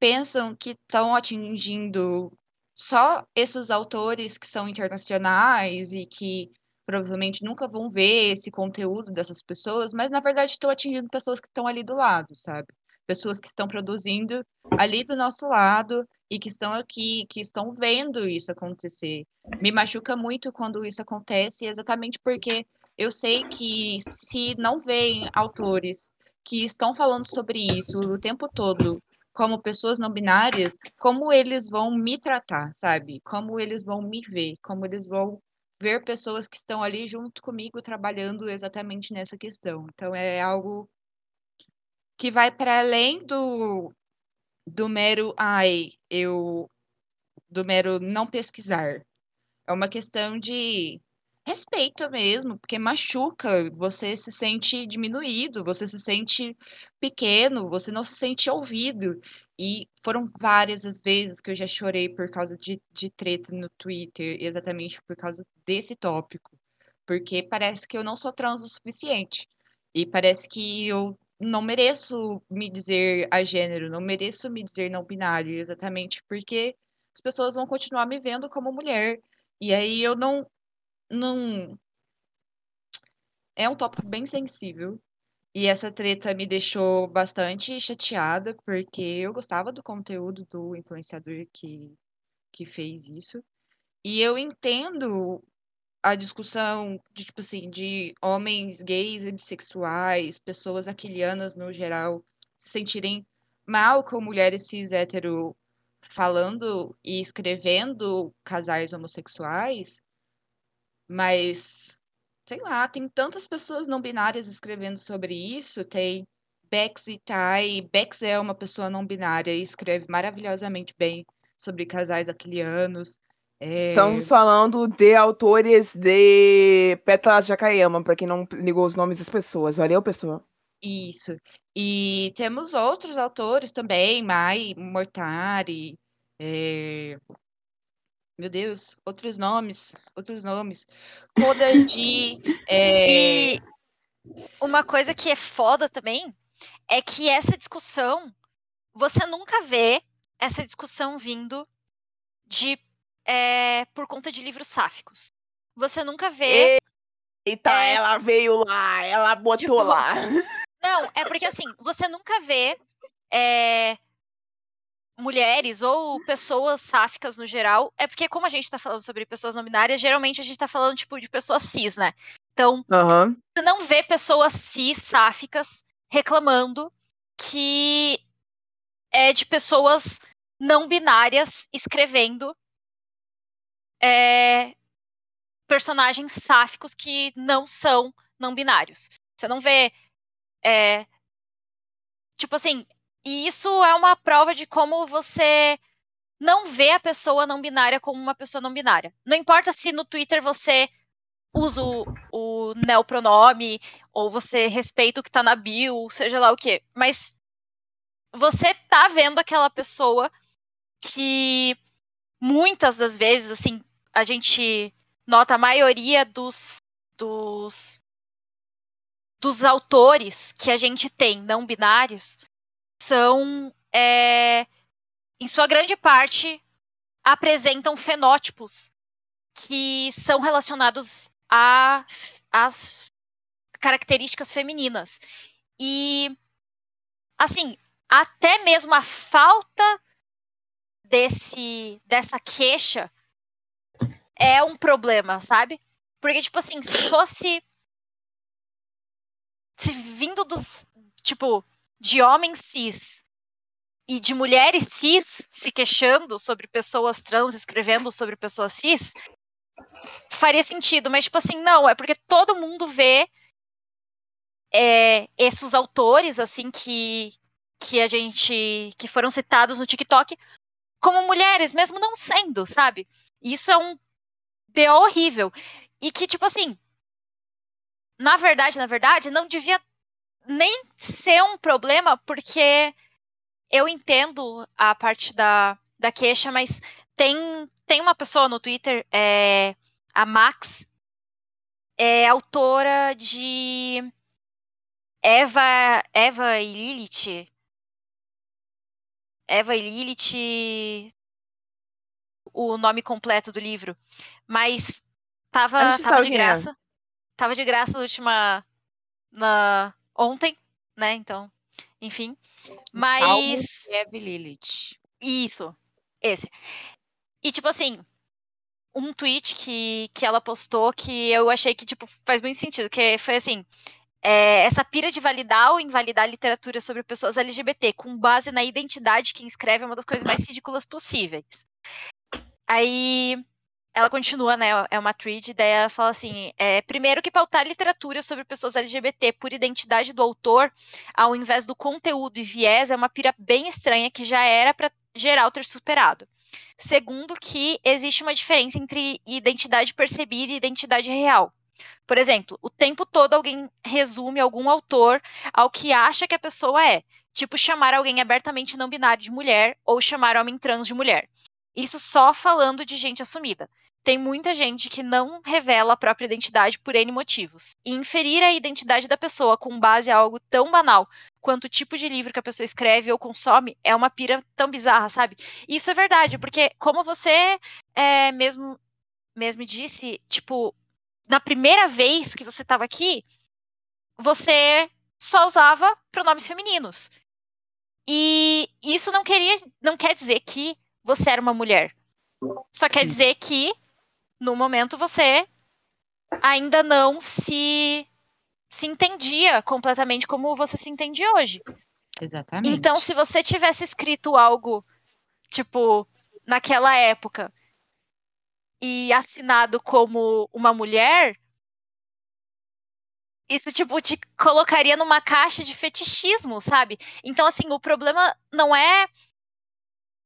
S3: pensam que estão atingindo só esses autores que são internacionais e que provavelmente nunca vão ver esse conteúdo dessas pessoas, mas na verdade estou atingindo pessoas que estão ali do lado, sabe? Pessoas que estão produzindo ali do nosso lado e que estão aqui, que estão vendo isso acontecer. Me machuca muito quando isso acontece, exatamente porque eu sei que se não vem autores que estão falando sobre isso o tempo todo como pessoas não binárias, como eles vão me tratar, sabe? Como eles vão me ver, como eles vão ver pessoas que estão ali junto comigo trabalhando exatamente nessa questão. Então é algo que vai para além do do mero ai, eu do mero não pesquisar. É uma questão de respeito mesmo, porque machuca, você se sente diminuído, você se sente pequeno, você não se sente ouvido. E foram várias as vezes que eu já chorei por causa de, de treta no Twitter, exatamente por causa desse tópico. Porque parece que eu não sou trans o suficiente. E parece que eu não mereço me dizer a gênero, não mereço me dizer não binário, exatamente porque as pessoas vão continuar me vendo como mulher. E aí eu não não. É um tópico bem sensível. E essa treta me deixou bastante chateada, porque eu gostava do conteúdo do influenciador que, que fez isso. E eu entendo a discussão de, tipo assim, de homens gays e bissexuais, pessoas aquilianas no geral, se sentirem mal com mulheres cis hétero falando e escrevendo casais homossexuais, mas, sei lá, tem tantas pessoas não binárias escrevendo sobre isso. Tem Bex e Tai. Bex é uma pessoa não binária e escreve maravilhosamente bem sobre casais aquilianos.
S1: É... Estamos falando de autores de Petra Jacayama, para quem não ligou os nomes das pessoas. Valeu, pessoal?
S3: Isso. E temos outros autores também, Mai Mortari, é... Meu Deus, outros nomes, outros nomes. Coda de. É...
S4: E uma coisa que é foda também é que essa discussão, você nunca vê essa discussão vindo de é, por conta de livros sáficos. Você nunca vê.
S1: Eita, é, ela veio lá, ela botou tipo, lá.
S4: Não, é porque assim, você nunca vê é, mulheres ou pessoas sáficas no geral, é porque como a gente tá falando sobre pessoas não binárias, geralmente a gente tá falando tipo de pessoas cis, né? Então,
S1: uhum.
S4: você não vê pessoas cis sáficas reclamando que é de pessoas não binárias escrevendo é, personagens sáficos que não são não binários. Você não vê. É, tipo assim, e isso é uma prova de como você não vê a pessoa não binária como uma pessoa não binária. Não importa se no Twitter você usa o, o neopronome ou você respeita o que tá na bio, seja lá o que. Mas você tá vendo aquela pessoa que muitas das vezes, assim, a gente nota a maioria dos, dos, dos autores que a gente tem não binários são, é, em sua grande parte, apresentam fenótipos que são relacionados às características femininas. E, assim, até mesmo a falta desse dessa queixa é um problema, sabe? Porque, tipo assim, se fosse. Se vindo dos. Tipo, de homens cis e de mulheres cis se queixando sobre pessoas trans, escrevendo sobre pessoas cis, faria sentido. Mas, tipo assim, não, é porque todo mundo vê é, esses autores, assim, que, que a gente. que foram citados no TikTok como mulheres, mesmo não sendo, sabe? Isso é um BO horrível. E que, tipo assim, na verdade, na verdade, não devia nem ser um problema, porque eu entendo a parte da, da queixa, mas tem, tem uma pessoa no Twitter, é, a Max, é autora de Eva, Eva e Lilith, Eva e Lilith, o nome completo do livro. Mas tava, tava de graça. É. Tava de graça na última. Na, ontem, né? Então, enfim. Mas.
S3: E Lilith.
S4: Isso. Esse. E tipo assim, um tweet que, que ela postou que eu achei que, tipo, faz muito sentido, que foi assim, é, essa pira de validar ou invalidar literatura sobre pessoas LGBT com base na identidade de quem escreve é uma das coisas mais ridículas possíveis. Aí ela continua, né? É uma thread, daí ela fala assim: é, primeiro que pautar literatura sobre pessoas LGBT por identidade do autor, ao invés do conteúdo e viés, é uma pira bem estranha que já era para geral ter superado. Segundo, que existe uma diferença entre identidade percebida e identidade real. Por exemplo, o tempo todo alguém resume algum autor ao que acha que a pessoa é, tipo chamar alguém abertamente não binário de mulher ou chamar homem trans de mulher. Isso só falando de gente assumida. Tem muita gente que não revela a própria identidade por N motivos. E inferir a identidade da pessoa com base em algo tão banal quanto o tipo de livro que a pessoa escreve ou consome é uma pira tão bizarra, sabe? Isso é verdade, porque como você é, mesmo, mesmo disse, tipo, na primeira vez que você estava aqui, você só usava pronomes femininos. E isso não queria, não quer dizer que você era uma mulher. Só quer dizer que no momento você ainda não se se entendia completamente como você se entende hoje.
S3: Exatamente.
S4: Então, se você tivesse escrito algo tipo naquela época e assinado como uma mulher, isso, tipo, te colocaria numa caixa de fetichismo, sabe? Então, assim, o problema não é.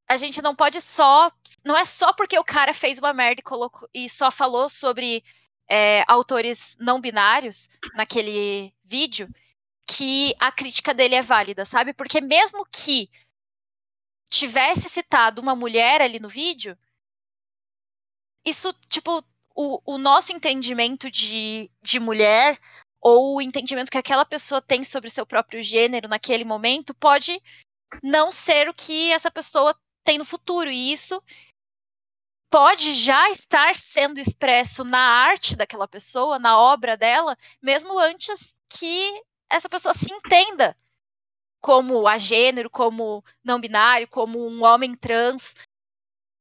S4: A gente não pode só. Não é só porque o cara fez uma merda e, colocou, e só falou sobre é, autores não binários naquele vídeo que a crítica dele é válida, sabe? Porque mesmo que tivesse citado uma mulher ali no vídeo, isso, tipo, o, o nosso entendimento de, de mulher ou o entendimento que aquela pessoa tem sobre o seu próprio gênero naquele momento pode não ser o que essa pessoa tem no futuro. E isso pode já estar sendo expresso na arte daquela pessoa, na obra dela, mesmo antes que essa pessoa se entenda como a gênero, como não binário, como um homem trans.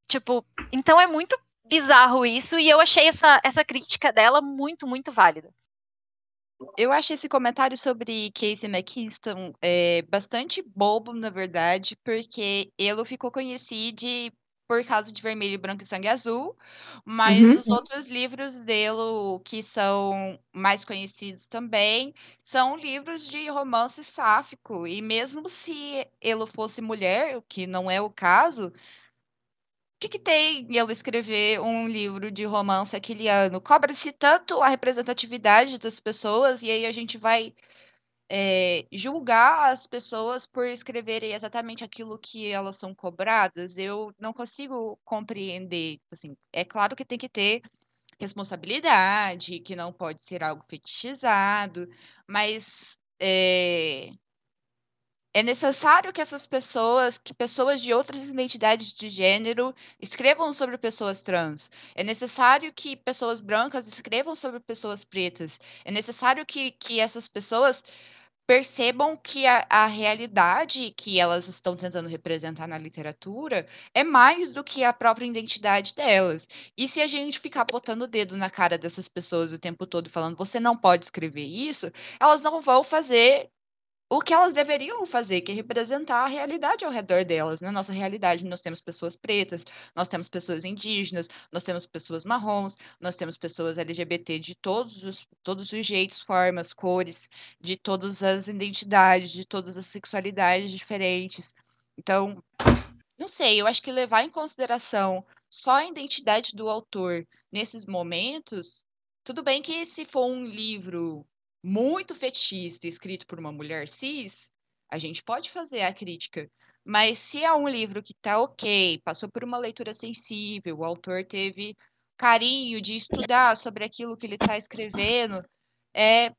S4: Tipo, então é muito bizarro isso, e eu achei essa, essa crítica dela muito, muito válida.
S3: Eu achei esse comentário sobre Casey McKinston é, bastante bobo, na verdade, porque ele ficou conhecido por causa de Vermelho, Branco e Sangue Azul, mas
S1: Uhum.
S3: os outros livros dele, que são mais conhecidos também, são livros de romance sáfico. E mesmo se ele fosse mulher, o que não é o caso, que, que tem ele escrever um livro de romance aquele ano? Cobra-se tanto a representatividade das pessoas, e aí a gente vai é, julgar as pessoas por escreverem exatamente aquilo que elas são cobradas, eu não consigo compreender. Assim, é claro que tem que ter responsabilidade, que não pode ser algo fetichizado, mas é, é necessário que essas pessoas, que pessoas de outras identidades de gênero escrevam sobre pessoas trans. É necessário que pessoas brancas escrevam sobre pessoas pretas. É necessário que, que essas pessoas percebam que a, a realidade que elas estão tentando representar na literatura é mais do que a própria identidade delas. E se a gente ficar botando o dedo na cara dessas pessoas o tempo todo falando você não pode escrever isso, elas não vão fazer o que elas deveriam fazer, que é representar a realidade ao redor delas. Na nossa realidade, nós temos pessoas pretas, nós temos pessoas indígenas, nós temos pessoas marrons, nós temos pessoas LGBT de todos os, todos os jeitos, formas, cores, de todas as identidades, de todas as sexualidades diferentes. Então, não sei, eu acho que levar em consideração só a identidade do autor nesses momentos, tudo bem que se for um livro muito fetichista escrito por uma mulher cis, a gente pode fazer a crítica. Mas se é um livro que tá ok, passou por uma leitura sensível, o autor teve carinho de estudar sobre aquilo que ele está escrevendo, é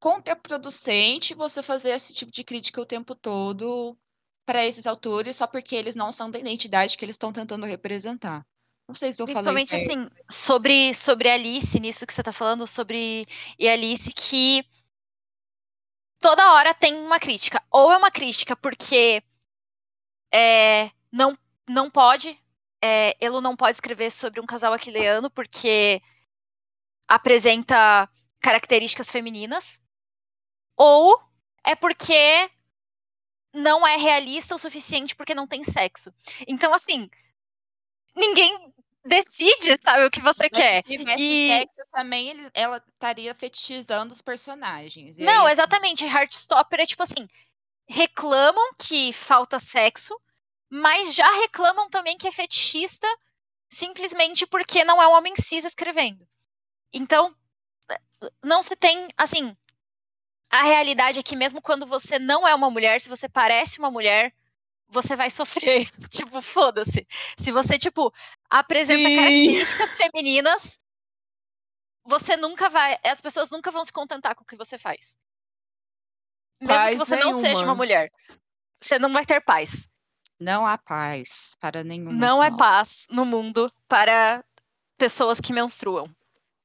S3: contraproducente você fazer esse tipo de crítica o tempo todo para esses autores só porque eles não são da identidade que eles estão tentando representar. Não sei se eu
S4: Principalmente
S3: falei.
S4: assim, sobre, sobre Alice, nisso que você tá falando, sobre e Alice, que toda hora tem uma crítica. Ou é uma crítica porque é, não, não pode, é, Elo não pode escrever sobre um casal aquileano porque apresenta características femininas. Ou é porque não é realista o suficiente porque não tem sexo. Então, assim, ninguém decide, sabe, o que você quer.
S3: Se tivesse
S4: E-
S3: sexo também, ele- ela estaria fetichizando os personagens. E
S4: Não,
S3: aí,
S4: exatamente. Heartstopper é tipo assim: reclamam que falta sexo, mas já reclamam também que é fetichista simplesmente porque não é um homem cis escrevendo. Então, não se tem, assim. A realidade é que mesmo quando você não é uma mulher, se você parece uma mulher, você vai sofrer. tipo, foda-se. Se você, tipo, apresenta
S1: Sim.
S4: características femininas, você nunca vai. As pessoas nunca vão se contentar com o que você faz. Mesmo que
S1: Paz
S4: você não seja
S1: nenhuma.
S4: uma mulher. Você não vai ter paz.
S3: Não há paz para nenhum.
S4: Não é
S3: nós.
S4: paz no mundo para pessoas que menstruam.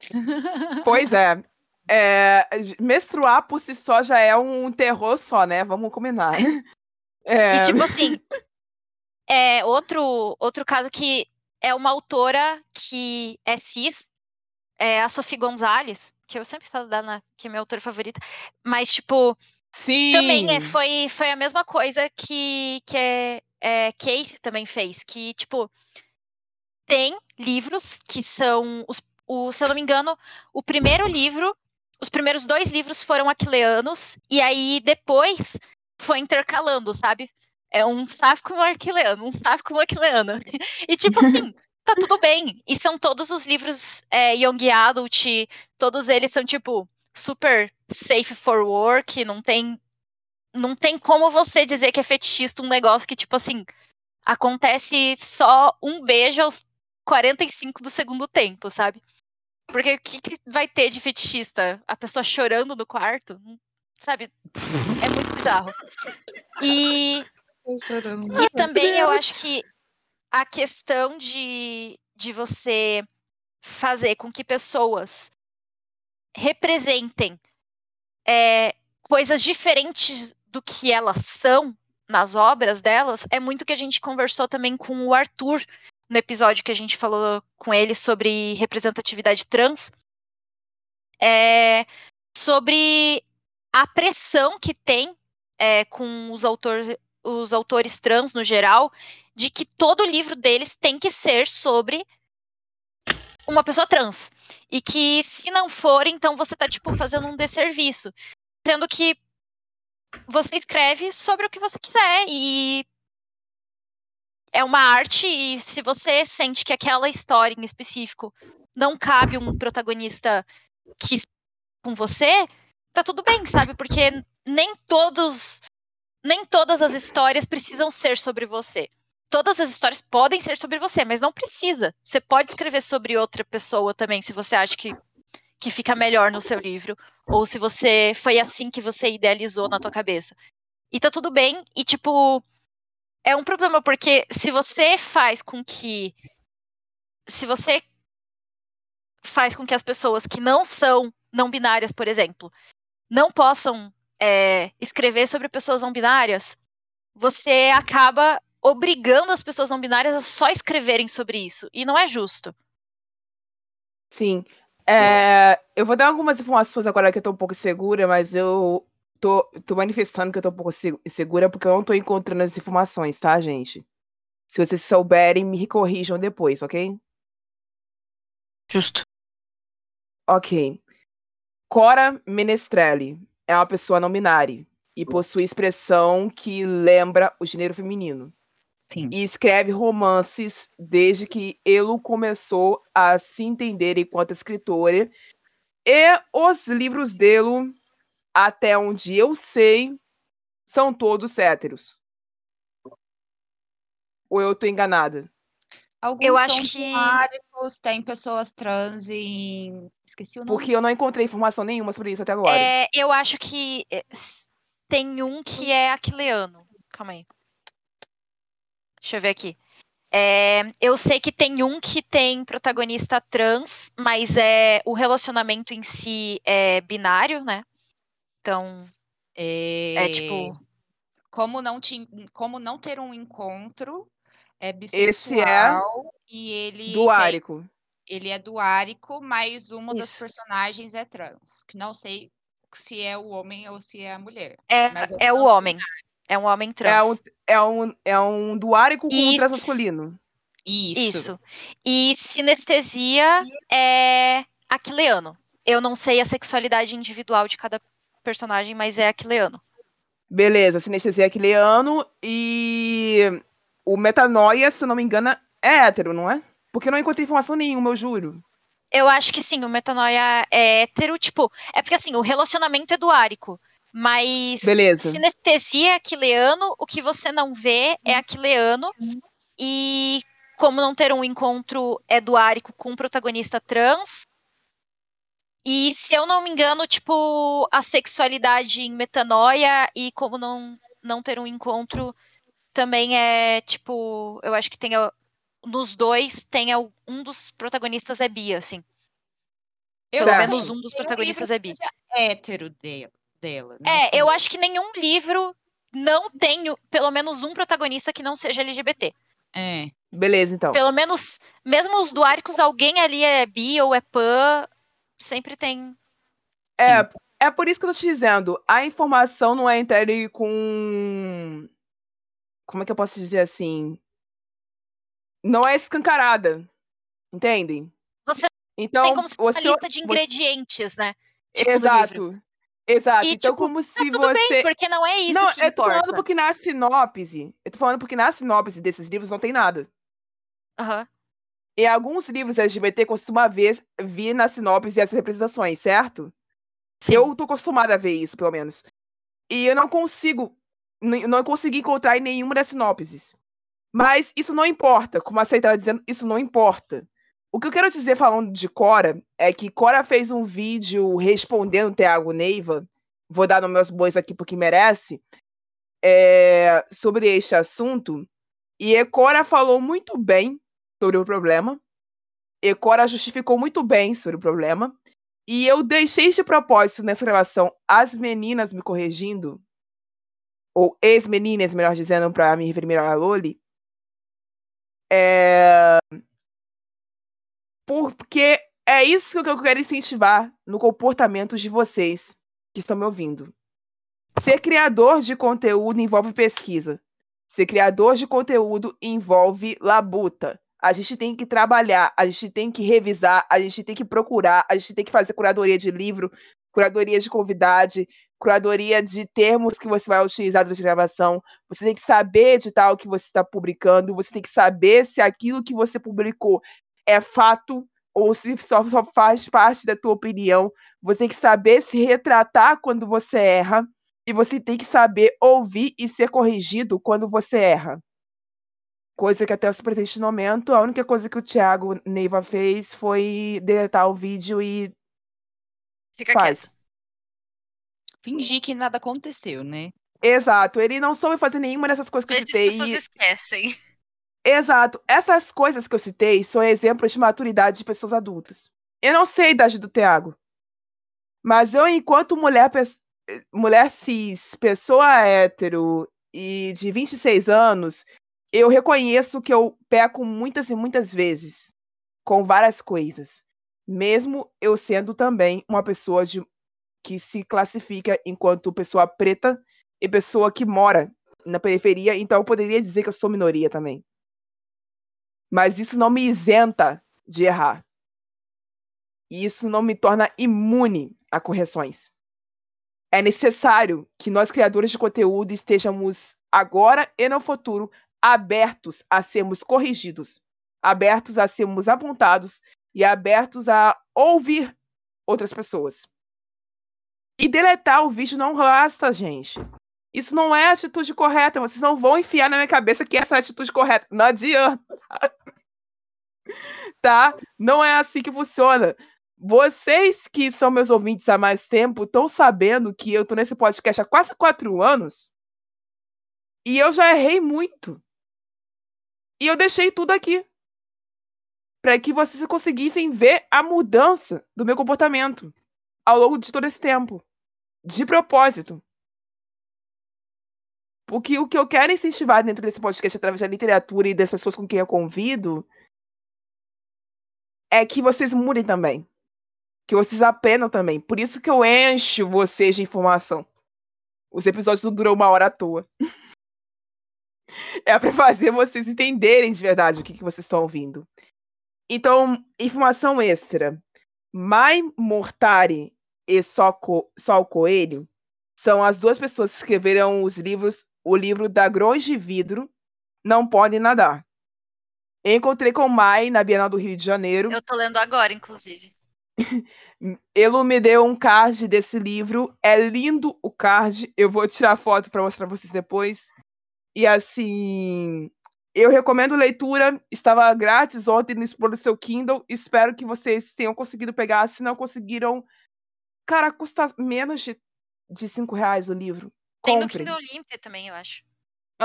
S1: Pois é. É, menstruar por si só já é um terror só, né? Vamos combinar. É,
S4: E tipo assim, é outro outro caso que é uma autora que é cis, é a Sophie Gonzalez, que eu sempre falo da Ana, que é minha autora favorita, mas tipo,
S1: sim.
S4: também é, foi, foi a mesma coisa que, que é, é, Casey também fez, que, tipo, tem livros que são, os, o, se eu não me engano, o primeiro livro, os primeiros dois livros foram aquileanos, e aí depois foi intercalando, sabe? É um sáfico arquileano, um sáfico com aquileano. E tipo assim, tá tudo bem. E são todos os livros é, Young Adult, todos eles são, tipo, super safe for work, não tem não tem como você dizer que é fetichista um negócio que, tipo assim, acontece só um beijo aos 45 do segundo tempo, sabe? Porque o que, que vai ter de fetichista? A pessoa chorando no quarto? Sabe? É muito bizarro. E, e também eu acho que a questão de, de você fazer com que pessoas representem é, coisas diferentes do que elas são nas obras delas é muito que a gente conversou também com o Arthur no episódio que a gente falou com ele sobre representatividade trans, é, sobre a pressão que tem é, com os, autor, os autores trans no geral de que todo livro deles tem que ser sobre uma pessoa trans. E que se não for, então você tá, tipo, fazendo um desserviço. Sendo que você escreve sobre o que você quiser e é uma arte e se você sente que aquela história em específico não cabe um protagonista que com você, tá tudo bem, sabe? Porque nem todos nem todas as histórias precisam ser sobre você. Todas as histórias podem ser sobre você, mas não precisa. Você pode escrever sobre outra pessoa também, se você acha que, que fica melhor no seu livro, ou se você foi assim que você idealizou na tua cabeça. E tá tudo bem, e tipo, é um problema porque se você faz com que se você faz com que as pessoas que não são não binárias, por exemplo, não possam é, escrever sobre pessoas não binárias, você acaba obrigando as pessoas não binárias a só escreverem sobre isso. E não é justo.
S1: Sim. É, eu vou dar algumas informações agora que eu tô um pouco segura, mas eu tô, tô manifestando que eu tô um pouco segura porque eu não tô encontrando as informações, tá, gente? Se vocês souberem, me corrijam depois, ok?
S4: Justo.
S1: Ok. Cora Menestrelli é uma pessoa não binária e possui expressão que lembra o gênero feminino.
S3: Sim.
S1: E escreve romances desde que ele começou a se entender enquanto escritora. E os livros dele, até onde eu sei, são todos héteros. Ou eu tô enganada?
S3: Alguns
S4: Eu acho que-
S3: tem pessoas trans em. Esqueci o nome.
S1: Porque eu não encontrei informação nenhuma sobre isso até agora.
S4: É, eu acho que é, tem um que é aquileano. Calma aí. Deixa eu ver aqui. É, eu sei que tem um que tem protagonista trans, mas é o relacionamento em si é binário, né? Então,
S3: É,
S4: é tipo.
S3: Como não, te, como não ter um encontro. É
S1: Esse é
S3: bissexual e ele
S1: Do
S3: tem-
S1: Árico.
S3: ele é duárico, mas uma das
S4: Isso.
S3: personagens é trans. Que não sei se é o homem ou se é a mulher.
S4: É,
S3: Mas é
S4: é o
S3: trans
S4: homem. É um homem
S1: É um,
S4: trans.
S1: é, um, é um duárico com um
S4: Isso.
S1: transmasculino.
S3: Isso.
S4: Isso. E sinestesia é aquileano. Eu não sei a sexualidade individual de cada personagem, mas é aquileano.
S1: Beleza, sinestesia aquileano e o metanoia, se eu não me engano, é hétero, não é? Porque eu não encontrei informação nenhuma, eu juro.
S4: Eu acho que sim, o metanoia é hétero, tipo, é porque assim, o relacionamento é duárico, mas
S1: Beleza.
S4: sinestesia é aquileano, o que você não vê é aquileano, e como não ter um encontro é duárico com um protagonista trans, e se eu não me engano, tipo, a sexualidade em metanoia e como não, não ter um encontro também é, tipo, eu acho que tem nos dois tem um dos protagonistas é bi, assim.
S3: Eu
S4: Pelo menos um dos
S3: um
S4: protagonistas é bi.
S3: hétero dela. dela não
S4: É,
S3: sei.
S4: eu acho que nenhum livro não tem pelo menos um protagonista que não seja LGBT.
S3: É.
S1: Beleza, então.
S4: Pelo menos, mesmo os duáricos, alguém ali é bi ou é pan, sempre tem.
S1: É, é por isso que eu tô te dizendo. A informação não é entregue com. Como é que eu posso dizer assim? Não é escancarada. Entendem?
S4: Você
S1: Então,
S4: tem como se fosse
S1: você,
S4: uma lista de
S1: você-
S4: ingredientes, né? Tipo.
S1: Exato. Exato.
S4: E,
S1: então,
S4: tipo,
S1: como se
S4: Tudo
S1: você.
S4: bem, porque não é isso
S1: não,
S4: que
S1: eu tô
S4: importa.
S1: falando porque na sinopse. Eu tô falando porque na sinopse desses livros não tem nada.
S4: Aham.
S1: E alguns livros LGBT costuma ver, vir na sinopse essas representações, certo?
S4: Sim.
S1: Eu tô acostumada a ver isso, pelo menos. E eu não consigo. Não consegui encontrar em nenhuma das sinopses. Mas isso não importa. Como a Sei tava dizendo, isso não importa. O que eu quero dizer falando de Cora é que Cora fez um vídeo respondendo o Thiago Neiva. Vou dar nos meus bois aqui porque merece. é, sobre este assunto. E Ecora falou muito bem sobre o problema. Ecora justificou muito bem sobre o problema. E eu deixei de propósito nessa gravação as meninas me corrigindo, ou ex-meninas, melhor dizendo, para me referir melhor a Loli. É... Porque é isso que eu quero incentivar no comportamento de vocês que estão me ouvindo. Ser criador de conteúdo envolve pesquisa. Ser criador de conteúdo envolve labuta. A gente tem que trabalhar, a gente tem que revisar, a gente tem que procurar, a gente tem que fazer curadoria de livro, curadoria de convidade, curadoria de termos que você vai utilizar durante a gravação. Você tem que saber editar o que você está publicando, você tem que saber se aquilo que você publicou é fato ou se só, só faz parte da tua opinião. Você tem que saber se retratar quando você erra e você tem que saber ouvir e ser corrigido quando você erra. Coisa que até o presente momento, a única coisa que o Thiago Neiva fez foi deletar o vídeo e
S4: Fica
S1: faz.
S4: quieto.
S3: Fingir que nada aconteceu, né?
S1: Exato, ele não soube fazer nenhuma dessas coisas que eu
S4: vezes as
S1: citei.
S4: pessoas esquecem.
S1: Exato. Essas coisas que eu citei são exemplos de maturidade de pessoas adultas. Eu não sei a idade do Thiago. Mas eu, enquanto mulher, mulher cis, pessoa hétero e de 26 anos, eu reconheço que eu peco muitas e muitas vezes com várias coisas. Mesmo eu sendo também uma pessoa de, que se classifica enquanto pessoa preta e pessoa que mora na periferia, então eu poderia dizer que eu sou minoria também. Mas isso não me isenta de errar. E isso não me torna imune a correções. É necessário que nós, criadores de conteúdo, estejamos agora e no futuro abertos a sermos corrigidos, abertos a sermos apontados e abertos a ouvir outras pessoas. E deletar o vídeo não basta, gente. Isso não é atitude correta. Vocês não vão enfiar na minha cabeça que essa é a atitude correta. Não adianta. tá? Não é assim que funciona. Vocês que são meus ouvintes há mais tempo estão sabendo que eu tô nesse podcast há quase quatro anos e eu já errei muito. E eu deixei tudo aqui para que vocês conseguissem ver a mudança do meu comportamento ao longo de todo esse tempo, de propósito. Porque o que eu quero incentivar dentro desse podcast através da literatura e das pessoas com quem eu convido é que vocês mudem também. Que vocês aprendam também. Por isso que eu encho vocês de informação. Os episódios não duram uma hora à toa. é para fazer vocês entenderem de verdade o que, que vocês estão ouvindo. Então, informação extra. Mai Mortari e Sol, Co Sol Coelho são as duas pessoas que escreveram os livros, o livro da Grões de Vidro, Não Podem Nadar. Encontrei com Mai na Bienal do Rio de Janeiro.
S4: Eu tô lendo agora, inclusive.
S1: Ele me deu um card desse livro. É lindo o card. Eu vou tirar foto para mostrar pra vocês depois. E assim, eu recomendo leitura. Estava grátis ontem no Explore Seu Kindle. Espero que vocês tenham conseguido pegar. Se não conseguiram, cara, custa menos de, de cinco reais o livro.
S4: Tem no
S1: Comprem.
S4: Kindle Olympia também, eu acho.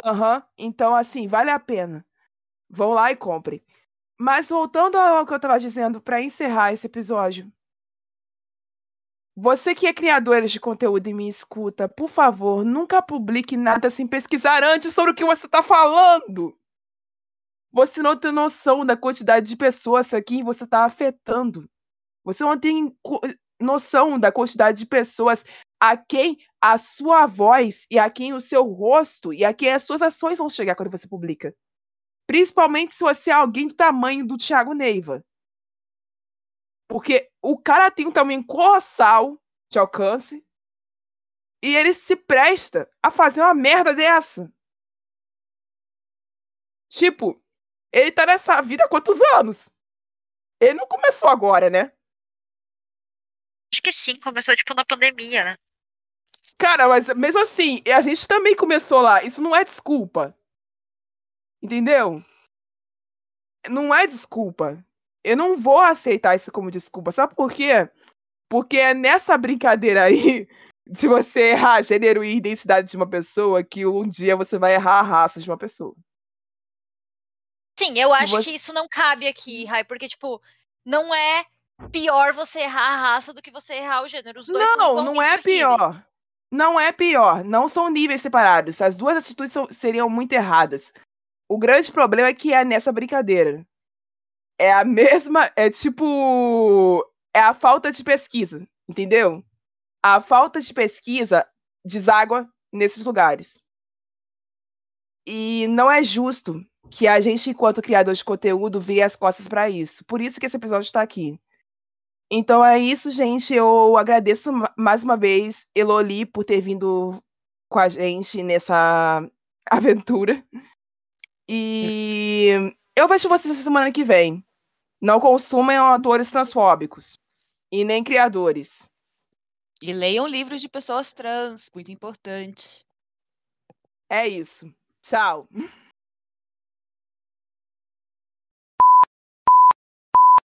S1: Aham. Então, assim, vale a pena. Vão lá e comprem. Mas voltando ao que eu estava dizendo para encerrar esse episódio. Você que é criadora de conteúdo e me escuta, por favor, nunca publique nada sem pesquisar antes sobre o que você está falando. Você não tem noção da quantidade de pessoas a quem você está afetando. Você não tem noção da quantidade de pessoas a quem a sua voz e a quem o seu rosto e a quem as suas ações vão chegar quando você publica. Principalmente se você é alguém do tamanho do Thiago Neiva. Porque o cara tem um tamanho colossal de alcance e ele se presta a fazer uma merda dessa. Tipo, ele tá nessa vida há quantos anos? Ele não começou agora, né?
S4: Acho que sim, começou tipo na pandemia, né?
S1: Cara, mas mesmo assim, a gente também começou lá. Isso não é desculpa. Entendeu? Não é desculpa. Eu não vou aceitar isso como desculpa. Sabe por quê? Porque é nessa brincadeira aí de você errar gênero e identidade de uma pessoa que um dia você vai errar a raça de uma pessoa.
S4: Sim, eu acho
S1: você-
S4: que isso não cabe aqui, Rai, porque, tipo, não é pior você errar a raça do que você errar o gênero. Os dois são
S1: Não, não é pior. Não é pior. Não são níveis separados. As duas atitudes são- seriam muito erradas. O grande problema é que é nessa brincadeira. É a mesma. É tipo. É a falta de pesquisa. Entendeu? A falta de pesquisa deságua nesses lugares. E não é justo que a gente, enquanto criador de conteúdo, vire as costas para isso. Por isso que esse episódio está aqui. Então é isso, gente. Eu agradeço mais uma vez Eloli por ter vindo com a gente nessa aventura. E eu vejo vocês semana que vem. Não consumem atores transfóbicos e nem criadores.
S3: E leiam livros de pessoas trans, muito importante.
S1: É isso. Tchau.